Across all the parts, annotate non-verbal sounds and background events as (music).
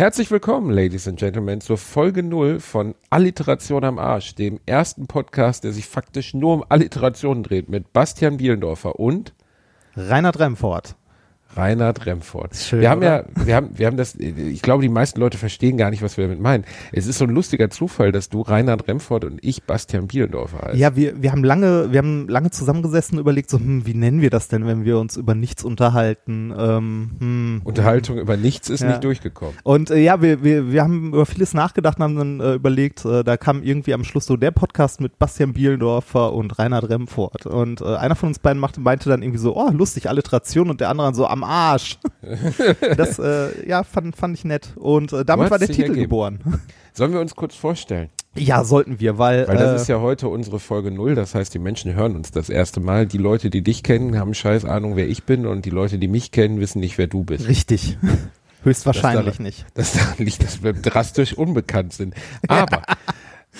Herzlich willkommen, Ladies and Gentlemen, zur Folge 0 von Alliteration am Arsch, dem ersten Podcast, der sich faktisch nur um Alliterationen dreht, mit Bastian Bielendorfer und Reinhard Remfort. Reinhard Remford. Schön, wir haben oder? ja, wir haben, wir haben das, ich glaube, die meisten Leute verstehen gar nicht, was wir damit meinen. Es ist so ein lustiger Zufall, dass du Reinhard Remford und ich Bastian Bielendorfer heißt. Ja, wir, wir haben lange, wir haben lange zusammengesessen und überlegt, so, hm, wie nennen wir das denn, wenn wir uns über nichts unterhalten? Ähm, hm. Unterhaltung über nichts ist Ja. nicht durchgekommen. Und äh, ja, wir, wir, wir haben über vieles nachgedacht und haben dann äh, überlegt, äh, da kam irgendwie am Schluss so der Podcast mit Bastian Bielendorfer und Reinhard Remfort. Und äh, einer von uns beiden machte, meinte dann irgendwie so, oh, lustig, Alliteration und der andere so, am Arsch. (laughs) das, äh, ja, fand, fand ich nett. Und äh, damit war der Titel ergeben. geboren. (laughs) Sollen wir uns kurz vorstellen? ja, sollten wir, weil, Weil das äh, ist ja heute unsere Folge 0, das heißt, die Menschen hören uns das erste Mal. Die Leute, die dich kennen, haben scheiß Ahnung, wer ich bin und die Leute, die mich kennen, wissen nicht, wer du bist. richtig. (laughs) Höchstwahrscheinlich Das daran- nicht. Das daran liegt, dass wir drastisch unbekannt sind. Aber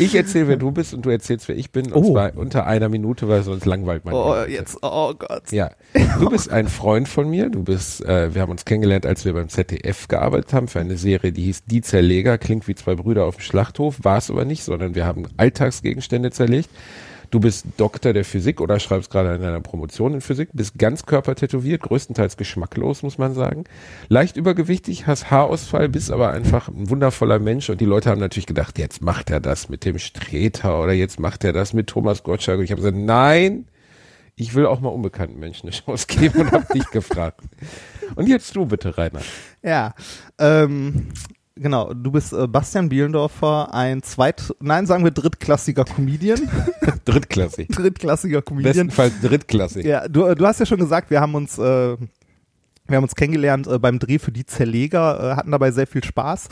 ich erzähle, wer du bist und du erzählst, wer ich bin. Und Oh. zwar unter einer Minute, weil sonst langweilt man. Oh, die Leute. jetzt, oh Gott. Ja, du bist ein Freund von mir. Du bist, äh, wir haben uns kennengelernt, als wir beim ZDF gearbeitet haben für eine Serie, die hieß Die Zerleger. Klingt wie zwei Brüder auf dem Schlachthof, war es aber nicht, sondern wir haben Alltagsgegenstände zerlegt. Du bist Doktor der Physik oder schreibst gerade an deiner Promotion in Physik, bist ganz körpertätowiert, größtenteils geschmacklos, muss man sagen. Leicht übergewichtig, hast Haarausfall, bist aber einfach ein wundervoller Mensch und die Leute haben natürlich gedacht, jetzt macht er das mit dem Streter oder jetzt macht er das mit Thomas Gottschalk. Und ich habe gesagt, nein, ich will auch mal unbekannten Menschen eine Chance geben und habe dich (laughs) gefragt. Und jetzt du bitte, Rainer. Ja, ähm, genau. Du bist äh, Bastian Bielendorfer, ein zweit, nein, sagen wir drittklassiger Comedian. (laughs) Drittklassig. drittklassiger Comedian. Bestenfalls drittklassig. Ja, du, äh, du hast ja schon gesagt, wir haben uns, äh, wir haben uns kennengelernt äh, beim Dreh für die Zerleger, äh, hatten dabei sehr viel Spaß.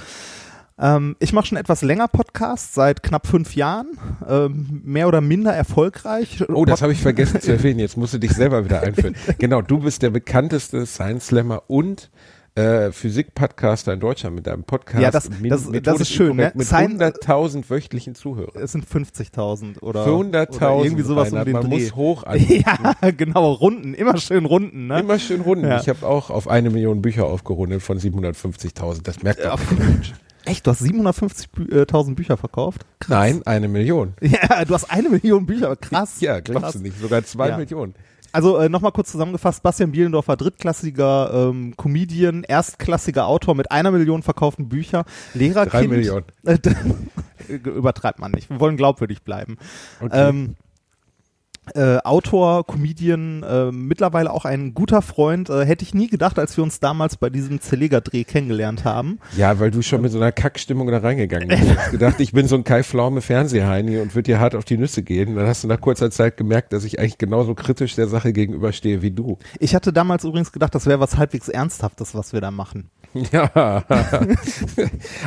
Ähm, ich mache schon etwas länger Podcast, seit knapp fünf Jahren, ähm, mehr oder minder erfolgreich. Oh, das habe ich vergessen zu erwähnen. Jetzt musst du dich selber wieder (laughs) einführen. Genau, du bist der bekannteste Science Slammer und äh, Physik-Podcaster in Deutschland mit deinem Podcast. Ja, das- das- das ist schön, ne? Mit Science- 100.000 wöchentlichen Zuhörern. Es sind 50.000 oder, Für oder 100.000. irgendwie sowas Reinhard, um den Man Dreh. muss hoch (laughs) an. ja, genau, Runden, immer schön Runden, ne? Immer schön runden. Ja. Ich habe auch auf eine Million Bücher aufgerundet von 750.000. Das merkt kein Mensch. Echt, du hast 750.000 Bücher verkauft? Nein, eine Million. (laughs) Ja, du hast eine Million Bücher, krass. Ja, glaubst krass. du nicht. Sogar zwei Ja. Millionen. Also äh, nochmal kurz zusammengefasst, Bastian Bielendorfer, drittklassiger ähm, Comedian, erstklassiger Autor mit einer Million verkauften Bücher, Lehrerkind. Drei Millionen. Äh, (laughs) Übertreibt man nicht, wir wollen glaubwürdig bleiben. Okay. Ähm, äh, Autor, Comedian, äh, mittlerweile auch ein guter Freund. Äh, hätte ich nie gedacht, als wir uns damals bei diesem Zerleger-Dreh kennengelernt haben. Ja, weil du schon mit so einer Kackstimmung da reingegangen bist. Du hast gedacht, ich bin so ein Kai Pflaume Fernsehheini und würde dir hart auf die Nüsse gehen. Dann hast du nach kurzer Zeit gemerkt, dass ich eigentlich genauso kritisch der Sache gegenüberstehe wie du. Ich hatte damals übrigens gedacht, das wäre was halbwegs Ernsthaftes, was wir da machen. (laughs) Ja.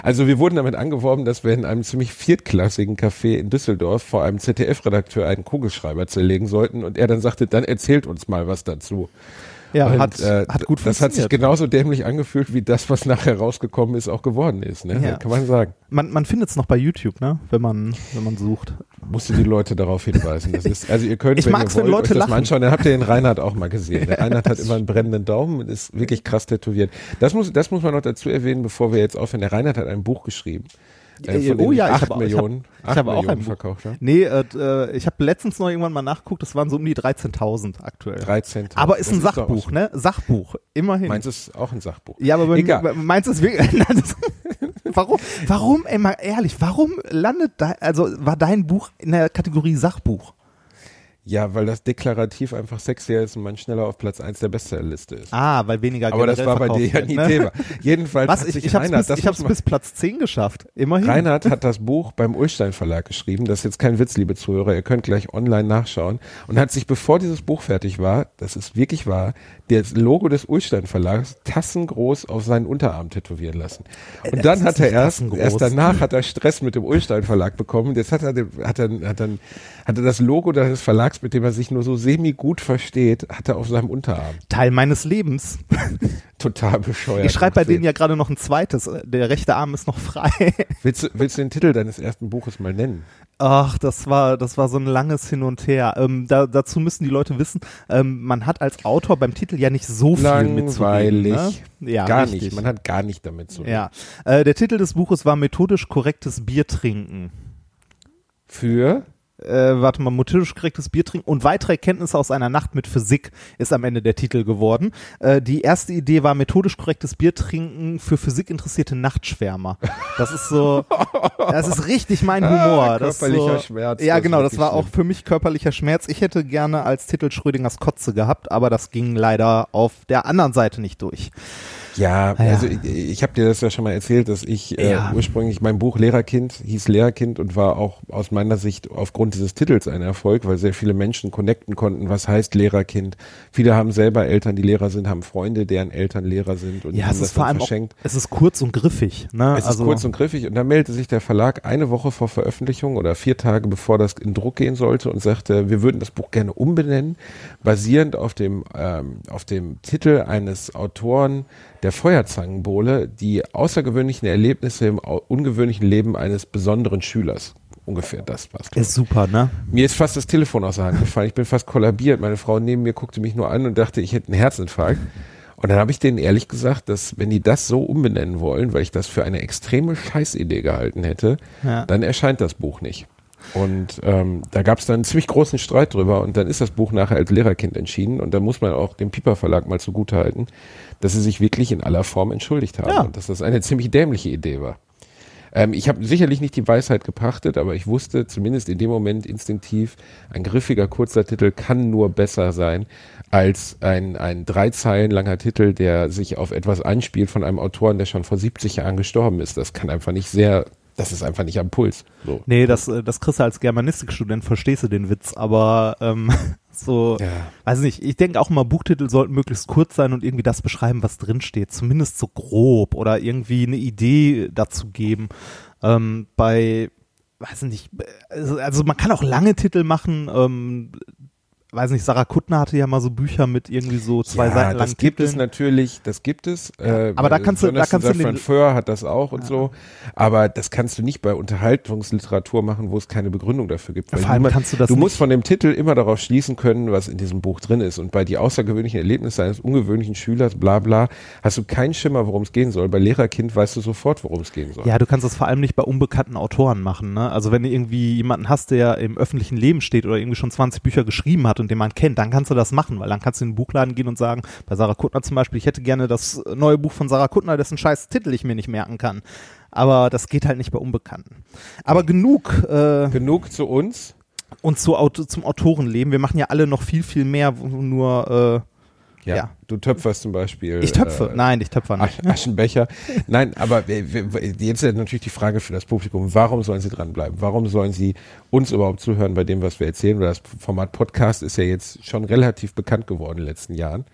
Also wir wurden damit angeworben, dass wir in einem ziemlich viertklassigen Café in Düsseldorf vor einem ZDF-Redakteur einen Kugelschreiber zerlegen sollten und er dann sagte, dann erzählt uns mal was dazu. Ja, Und, hat, äh, hat gut Das hat sich funktioniert. genauso dämlich angefühlt, wie das, was nachher rausgekommen ist, auch geworden ist. Ne? Ja. Kann man sagen. Man, man findet es noch bei YouTube, ne? Wenn man, wenn man sucht. Musste die Leute darauf hinweisen. Das ist, also ihr könnt, Ich wenn mag's, ihr wenn wollt, Leute euch das lachen. anschauen. Dann habt ihr den Reinhard auch mal gesehen. Der Reinhard hat (laughs) immer einen brennenden Daumen und ist wirklich krass tätowiert. Das muss, das muss man noch dazu erwähnen, bevor wir jetzt aufhören. Der Reinhard hat ein Buch geschrieben. Äh, von Oh ja, ich habe auch- ich hab- Millionen, ich habe auch Millionen ein verkauft. Ja? Nee, äh, äh, ich habe letztens noch irgendwann mal nachgeguckt, das waren so um die 13.000 aktuell. 13. Aber ist Das ein Sachbuch, ne? Sachbuch, immerhin. Meins ist auch ein Sachbuch. ja, aber Egal. meins ist wirklich. (laughs) Warum, warum, ey, mal ehrlich, warum landet da, also war dein Buch in der Kategorie Sachbuch? Ja, weil das deklarativ einfach sexier ist und man schneller auf Platz 1 der Bestsellerliste ist. Ah, weil weniger Aber das war bei dir ja nie ne? Thema. Jedenfalls Was? hat Ich, sich ich hab's, Reinhard, bis, das ich hab's bis Platz 10 geschafft. Immerhin. Reinhard hat das Buch beim Ulstein Verlag geschrieben. Das ist jetzt kein Witz, liebe Zuhörer. Ihr könnt gleich online nachschauen. Und hat sich, bevor dieses Buch fertig war, das ist wirklich wahr, das Logo des Ulstein Verlags tassengroß auf seinen Unterarm tätowieren lassen. Und Äh, dann hat er erst, erst danach hat er Stress mit dem Ulstein Verlag bekommen. Jetzt hat er, hat er, hat dann, hat er das Logo des Verlags Verlags, mit dem er sich nur so semi-gut versteht, hat er auf seinem Unterarm. Teil meines Lebens. (laughs) Total bescheuert. Ich schreibe bei denen ja gerade noch ein zweites. Der rechte Arm ist noch frei. (laughs) Willst du, willst du den Titel deines ersten Buches mal nennen? Ach, das war, das war so ein langes Hin und Her. Ähm, da, dazu müssen die Leute wissen, ähm, man hat als Autor beim Titel ja nicht so viel Langweilig. mitzureden. Ne? Ja, Gar richtig. nicht. Man hat gar nicht damit zu tun. Ja, äh, der Titel des Buches war methodisch korrektes Bier trinken. Für Äh, warte mal, methodisch korrektes Bier trinken und weitere Erkenntnisse aus einer Nacht mit Physik ist am Ende der Titel geworden. Äh, die erste Idee war methodisch korrektes Bier trinken für Physik interessierte Nachtschwärmer. Das ist so, (laughs) das ist richtig mein Humor. Ah, körperlicher so, Schmerz, Ja, genau, das war auch für mich körperlicher Schmerz. Ich hätte gerne als Titel Schrödingers Kotze gehabt, aber das ging leider auf der anderen Seite nicht durch. Ja, Ah, ja. also ich, ich habe dir das ja schon mal erzählt, dass ich äh, Ja. ursprünglich mein Buch Lehrerkind hieß Lehrerkind und war auch aus meiner Sicht aufgrund dieses Titels ein Erfolg, weil sehr viele Menschen connecten konnten, was heißt Lehrerkind. Viele haben selber Eltern, die Lehrer sind, haben Freunde, deren Eltern Lehrer sind und Ja, haben es das ist vor allem auch, verschenkt. es ist kurz und griffig. Ne? Es also, ist kurz und griffig und dann meldete sich der Verlag eine Woche vor Veröffentlichung oder vier Tage bevor das in Druck gehen sollte und sagte, wir würden das Buch gerne umbenennen, basierend auf dem, ähm, auf dem Titel eines Autoren der Feuerzangenbowle, die außergewöhnlichen Erlebnisse im ungewöhnlichen Leben eines besonderen Schülers. Ungefähr das passt. ist super, ne? Mir ist fast das Telefon aus der Hand gefallen. Ich bin fast kollabiert. Meine Frau neben mir guckte mich nur an und dachte, ich hätte einen Herzinfarkt. Und dann habe ich denen ehrlich gesagt, dass wenn die das so umbenennen wollen, weil ich das für eine extreme Scheißidee gehalten hätte, Ja. dann erscheint das Buch nicht. Und ähm, da gab es dann einen ziemlich großen Streit drüber und dann ist das Buch nachher als Lehrerkind entschieden und da muss man auch dem Piper Verlag mal zugutehalten, dass sie sich wirklich in aller Form entschuldigt haben Ja. und dass das eine ziemlich dämliche Idee war. Ähm, ich habe sicherlich nicht die Weisheit gepachtet, aber ich wusste zumindest in dem Moment instinktiv, ein griffiger kurzer Titel kann nur besser sein als ein, ein drei Zeilen langer Titel, der sich auf etwas anspielt von einem Autoren, der schon vor 70 Jahren gestorben ist. Das kann einfach nicht sehr, das ist einfach nicht am Puls. So. Nee, das, äh, das kriegst du als Germanistikstudent, verstehst du den Witz, aber ähm, (laughs) so, Ja. weiß nicht, ich denke auch mal, Buchtitel sollten möglichst kurz sein und irgendwie das beschreiben, was drinsteht, zumindest so grob oder irgendwie eine Idee dazu geben. Ähm, bei, weiß nicht, also, also man kann auch lange Titel machen, ähm, weiß nicht, Sarah Kuttner hatte ja mal so Bücher mit irgendwie so zwei ja, Seiten das langen gibt es Titeln. natürlich, das gibt es. Äh, aber da kannst du- da kannst du den- Foer hat das auch und so. Aber das kannst du nicht bei Unterhaltungsliteratur machen, wo es keine Begründung dafür gibt. Vor allem niemand- kannst du das du musst nicht- von dem Titel immer darauf schließen können, was in diesem Buch drin ist. Und bei die außergewöhnlichen Erlebnisse eines ungewöhnlichen Schülers, bla bla, hast du keinen Schimmer, worum es gehen soll. Bei Lehrerkind weißt du sofort, worum es gehen soll. Ja, du kannst das vor allem nicht bei unbekannten Autoren machen. Ne? Also wenn du irgendwie jemanden hast, der im öffentlichen Leben steht oder irgendwie schon 20 Bücher geschrieben hat und den man kennt, dann kannst du das machen, weil dann kannst du in den Buchladen gehen und sagen, bei Sarah Kuttner zum Beispiel, ich hätte gerne das neue Buch von Sarah Kuttner, dessen scheiß Titel ich mir nicht merken kann. Aber das geht halt nicht bei Unbekannten. Aber genug äh, Genug zu uns. und zu zum Autorenleben. Wir machen ja alle noch viel, viel mehr, wo nur Ja. Ja. Du töpferst zum Beispiel. ich töpfe. Äh, Nein, ich töpfe nicht. Asch- Aschenbecher. (laughs) Nein, aber jetzt ist natürlich die Frage für das Publikum, warum sollen sie dranbleiben? Warum sollen sie uns überhaupt zuhören bei dem, was wir erzählen? Weil das Format Podcast ist ja jetzt schon relativ bekannt geworden in den letzten Jahren.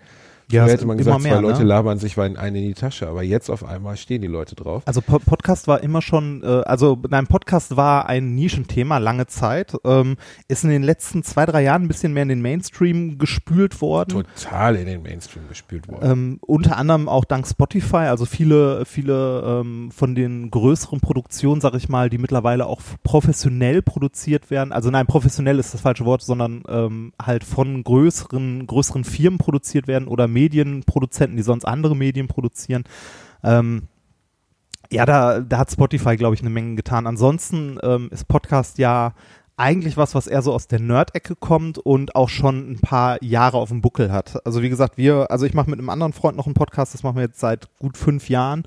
Ja, Früher hätte man gesagt, mehr, zwei Leute ne? labern sich einen in die Tasche, aber jetzt auf einmal stehen die Leute drauf. Also Po- Podcast war immer schon, äh, also nein, Podcast war ein Nischenthema lange Zeit, ähm, ist in den letzten zwei, drei Jahren ein bisschen mehr in den Mainstream gespült worden. Total in den Mainstream gespült worden. Ähm, unter anderem auch dank Spotify, also viele, viele ähm, von den größeren Produktionen, sag ich mal, die mittlerweile auch professionell produziert werden. Also nein, professionell ist das falsche Wort, sondern ähm, halt von größeren, größeren Firmen produziert werden oder Medienproduzenten, die sonst andere Medien produzieren. Ähm, ja, da, da hat Spotify, glaube ich, eine Menge getan. Ansonsten ähm, ist Podcast ja eigentlich was, was eher so aus der Nerd-Ecke kommt und auch schon ein paar Jahre auf dem Buckel hat. Also wie gesagt, wir, also ich mache mit einem anderen Freund noch einen Podcast, das machen wir jetzt seit gut fünf Jahren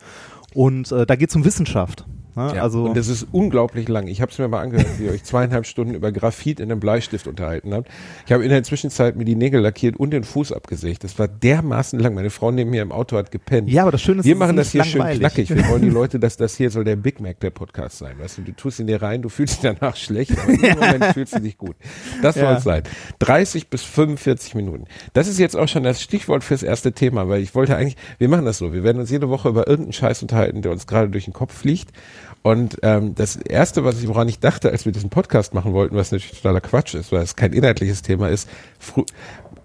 und äh, da geht es um Wissenschaft. Ne? Ja, also und das ist unglaublich lang. Ich habe es mir mal angehört, wie ihr euch zweieinhalb Stunden über Graphit in einem Bleistift unterhalten habt. Ich habe in der Zwischenzeit mir die Nägel lackiert und den Fuß abgesägt. Das war dermaßen lang. Meine Frau neben mir im Auto hat gepennt. ja, aber das Schöne ist, Wir machen das hier nicht schön langweilig. knackig. Wir wollen die (laughs) Leute, dass das hier soll der Big Mac der Podcast sein. Weißt du, du tust ihn dir rein, du fühlst dich danach schlecht, aber dem (laughs) Moment fühlst du dich gut. Das Ja. soll es sein. 30 bis 45 Minuten. Das ist jetzt auch schon das Stichwort fürs erste Thema, weil ich wollte eigentlich, wir machen das so. Wir werden uns jede Woche über irgendeinen Scheiß unterhalten, der uns gerade durch den Kopf fliegt. Und ähm, das Erste, was ich, woran ich dachte, als wir diesen Podcast machen wollten, was natürlich totaler Quatsch ist, weil es kein inhaltliches Thema ist,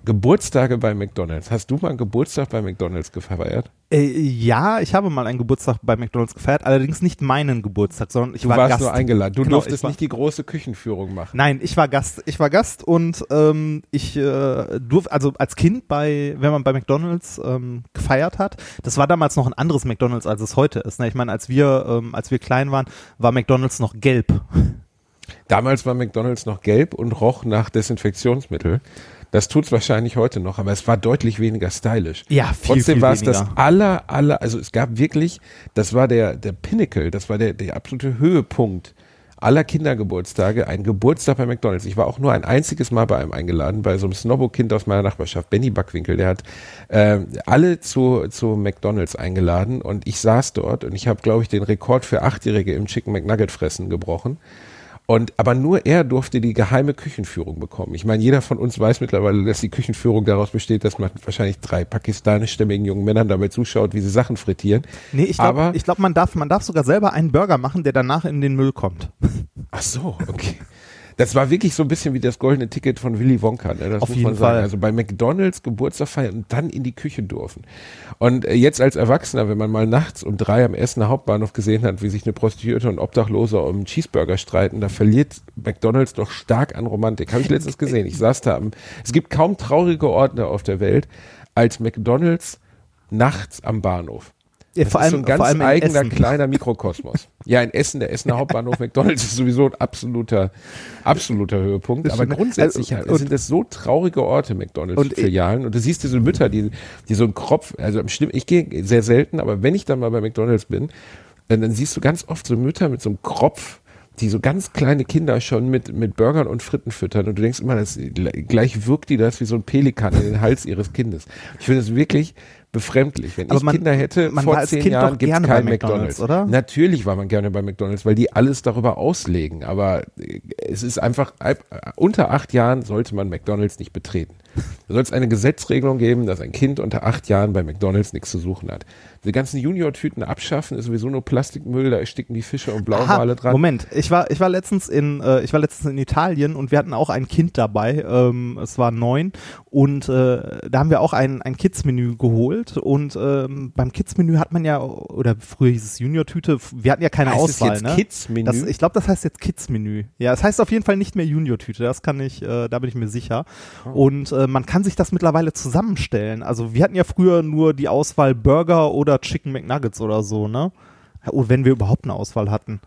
Geburtstage bei McDonalds. Hast du mal einen Geburtstag bei McDonalds gefeiert? Äh, ja, ich habe mal einen Geburtstag bei McDonalds gefeiert, allerdings nicht meinen Geburtstag, sondern ich Du war warst Gast. nur eingeladen. Du Genau, durftest war- nicht die große Küchenführung machen. Nein, ich war Gast. Ich war Gast und ähm, ich äh, durfte, also als Kind bei, wenn man bei McDonalds ähm, gefeiert hat, das war damals noch ein anderes McDonalds, als es heute ist. Ne? Ich meine, als wir, ähm, als wir klein waren, war McDonalds noch gelb. Damals war McDonalds noch gelb und roch nach Desinfektionsmittel. Das tut's wahrscheinlich heute noch, aber es war deutlich weniger stylisch. Ja, viel, Trotzdem war es das aller, aller, also es gab wirklich, das war der, der Pinnacle, das war der, der absolute Höhepunkt aller Kindergeburtstage, ein Geburtstag bei McDonalds. Ich war auch nur ein einziges Mal bei einem eingeladen, bei so einem Snobbo-Kind aus meiner Nachbarschaft, Benny Backwinkel, der hat äh, alle zu, zu McDonalds eingeladen und ich saß dort und ich habe, glaube ich, den Rekord für Achtjährige im Chicken McNugget fressen gebrochen. Und aber nur er durfte die geheime Küchenführung bekommen. Ich meine, jeder von uns weiß mittlerweile, dass die Küchenführung daraus besteht, dass man wahrscheinlich drei pakistanischstämmigen jungen Männern dabei zuschaut, wie sie Sachen frittieren. Nee, ich glaube, glaub, man darf, man darf sogar selber einen Burger machen, der danach in den Müll kommt. Ach so, okay. Das war wirklich so ein bisschen wie das goldene Ticket von Willy Wonka. Ne? Das Auf muss jeden man sagen. Fall. Also bei McDonalds Geburtstag feiern und dann in die Küche dürfen. Und äh, jetzt als Erwachsener, wenn man mal nachts um drei am Essener Hauptbahnhof gesehen hat, wie sich eine Prostituierte und Obdachlose um einen Cheeseburger streiten, da verliert McDonalds doch stark an Romantik. Habe ich letztens gesehen. Ich saß da am, es gibt kaum traurige Orte auf der Welt als McDonalds nachts am Bahnhof. Ja, Das vor ist allem, so ein ganz vor allem eigener Essen. kleiner Mikrokosmos. Ja, in Essen, der Essener Hauptbahnhof McDonalds ist sowieso ein absoluter, absoluter Höhepunkt. Aber grundsätzlich Also, und- sind das so traurige Orte, Und McDonalds-Filialen. Und, du siehst diese Mütter, die, die so einen Kropf, also am schlimm, ich gehe sehr selten, aber wenn ich dann mal bei McDonalds bin, dann, siehst du ganz oft so Mütter mit so einem Kropf, die so ganz kleine Kinder schon mit, mit Burgern und Fritten füttern. Und du denkst immer, das, gleich wirkt die das wie so ein Pelikan in den Hals ihres Kindes. Ich finde das wirklich befremdlich. Wenn Aber ich man- Kinder hätte, man vor zehn Kind Jahren gibt es kein McDonald's, McDonalds, oder? Natürlich war man gerne bei McDonalds, weil die alles darüber auslegen. Aber es ist einfach, unter acht Jahren sollte man McDonalds nicht betreten. (laughs) Da soll es eine Gesetzregelung geben, dass ein Kind unter acht Jahren bei McDonalds nichts zu suchen hat. Die ganzen Junior-Tüten abschaffen, ist sowieso nur Plastikmüll, da ersticken die Fische und Blauwale dran. Moment, ich war, ich war letztens in, äh, ich war letztens in Italien und wir hatten auch ein Kind dabei. Ähm, es war neun und äh, da haben wir auch ein, ein Kids-Menü geholt und ähm, beim Kids-Menü hat man ja, oder früher hieß es Junior-Tüte, wir hatten ja keine Heißt Auswahl. jetzt ne? Kids-Menü? Das, ich glaube, das heißt jetzt Kids-Menü. Ja, es heißt auf jeden Fall nicht mehr Junior-Tüte, das kann ich, äh, da bin ich mir sicher. Oh. Und äh, man kann sich das mittlerweile zusammenstellen. Also wir hatten ja früher nur die Auswahl Burger oder Chicken McNuggets oder so, ne? Und wenn wir überhaupt eine Auswahl hatten.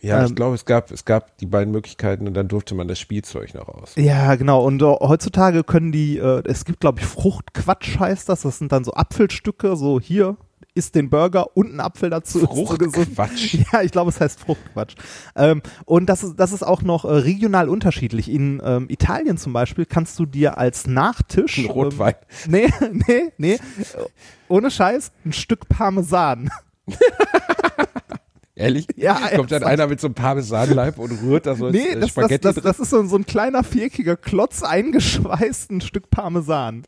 Ja, ich Ähm, glaube, es gab, es gab die beiden Möglichkeiten und dann durfte man das Spielzeug noch aus. Ja, genau. Und äh, heutzutage können die, äh, es gibt, glaube ich, Fruchtquatsch heißt das. Das sind dann so Apfelstücke, so hier isst den Burger und ein Apfel dazu. Fruchtquatsch. (laughs) Ja, ich glaube, es heißt Fruchtquatsch. Ähm, und das ist, das ist auch noch äh, regional unterschiedlich. In ähm, Italien zum Beispiel kannst du dir als Nachtisch. Ein Rotwein. Ähm, (laughs) nee, nee, nee. Ohne Scheiß, ein Stück Parmesan. (laughs) Ehrlich? Ja, Kommt dann einer mit so einem Parmesanleib und rührt da so Nee, das, das, Spaghetti das, drin? das ist so, so ein kleiner, viereckiger Klotz eingeschweißt, ein Stück Parmesan.